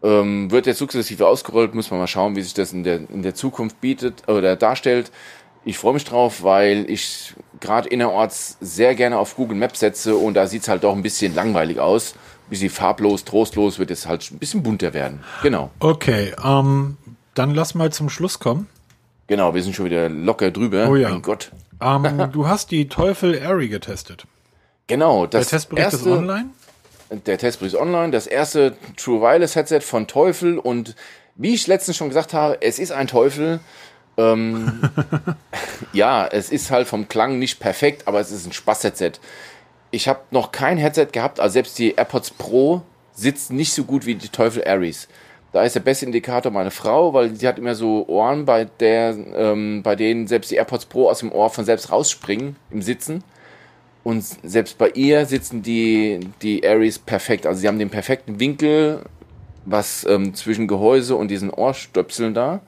Ähm, wird jetzt sukzessive ausgerollt, muss man mal schauen, wie sich das in der, in der Zukunft bietet oder darstellt. Ich freue mich drauf, weil ich gerade innerorts sehr gerne auf Google Maps setze und da sieht es halt doch ein bisschen langweilig aus. Ein bisschen farblos, trostlos, wird jetzt halt ein bisschen bunter werden. Genau. Okay, ähm, dann lass mal zum Schluss kommen. Genau, wir sind schon wieder locker drüber. Oh ja. Mein Gott. Ähm, [LAUGHS] du hast die Teufel Airy getestet. Genau, das Der Testbericht erste, ist online. Der Testbericht ist online. Das erste True Wireless Headset von Teufel und wie ich letztens schon gesagt habe, es ist ein Teufel. Ähm, [LAUGHS] ja, es ist halt vom Klang nicht perfekt, aber es ist ein Spaß-Headset. Ich habe noch kein Headset gehabt, also selbst die AirPods Pro sitzt nicht so gut wie die Teufel Aries. Da ist der beste Indikator meine Frau, weil sie hat immer so Ohren, bei der, ähm, bei denen selbst die AirPods Pro aus dem Ohr von selbst rausspringen im Sitzen. Und selbst bei ihr sitzen die, die Aries perfekt. Also sie haben den perfekten Winkel, was ähm, zwischen Gehäuse und diesen Ohrstöpseln da.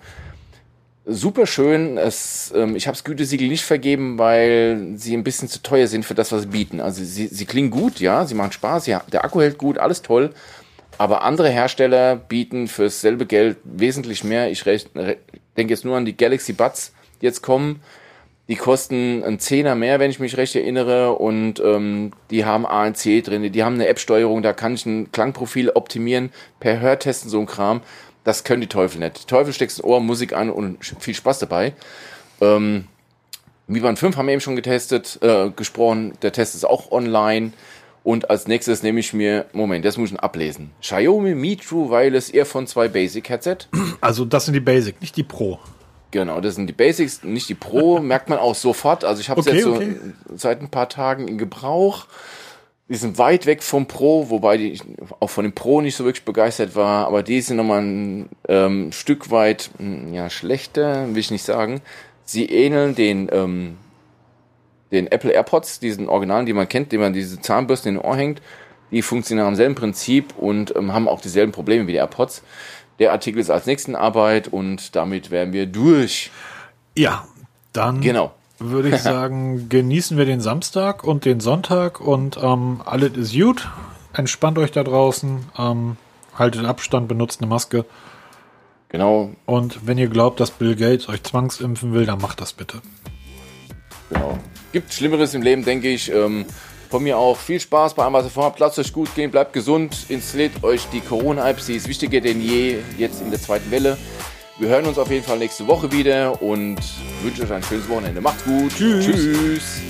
Super schön. Es, ähm, ich habe das Gütesiegel nicht vergeben, weil sie ein bisschen zu teuer sind für das, was sie bieten. Also sie, sie klingen gut, ja, sie machen Spaß, ja, der Akku hält gut, alles toll. Aber andere Hersteller bieten fürs selbe Geld wesentlich mehr. Ich denke jetzt nur an die Galaxy Buds, die jetzt kommen. Die kosten einen Zehner mehr, wenn ich mich recht erinnere. Und ähm, die haben ANC drin, die haben eine App-Steuerung, da kann ich ein Klangprofil optimieren, per Hörtesten so ein Kram. Das können die Teufel nicht. Die Teufel steckst ins Ohr, Musik an und viel Spaß dabei. Ähm, Mi Band 5 haben wir eben schon getestet, äh, gesprochen. Der Test ist auch online. Und als nächstes nehme ich mir, Moment, das muss ich ablesen. Xiaomi Mi True Wireless Earphone 2 Basic Headset. Also das sind die Basic, nicht die Pro. Genau, das sind die Basics, nicht die Pro, [LAUGHS] merkt man auch sofort. Also ich habe es Okay, jetzt so okay. seit ein paar Tagen in Gebrauch. Die sind weit weg vom Pro, wobei die auch von dem Pro nicht so wirklich begeistert war, aber die sind nochmal ein ähm, Stück weit hm, ja, schlechter, will ich nicht sagen. Sie ähneln den, ähm, den Apple AirPods, diesen Originalen, die man kennt, die man diese Zahnbürste in den Ohr hängt. Die funktionieren am selben Prinzip und ähm, haben auch dieselben Probleme wie die AirPods. Der Artikel ist als nächsten Arbeit und damit wären wir durch. Ja, dann Genau. Würde ich [LAUGHS] sagen, genießen wir den Samstag und den Sonntag und ähm, alles ist gut. Entspannt euch da draußen, ähm, haltet Abstand, benutzt eine Maske. Genau, Und wenn ihr glaubt, dass Bill Gates euch zwangsimpfen will, dann macht das bitte. genau. Gibt Schlimmeres im Leben, denke ich. Ähm, von mir auch viel Spaß bei allem, was ihr vorhabt. Lasst euch gut gehen, bleibt gesund, installiert euch die Corona-App. Sie ist wichtiger denn je jetzt in der zweiten Welle. Wir hören uns auf jeden Fall nächste Woche wieder und wünsche euch ein schönes Wochenende. Macht's gut. Tschüss. Tschüss.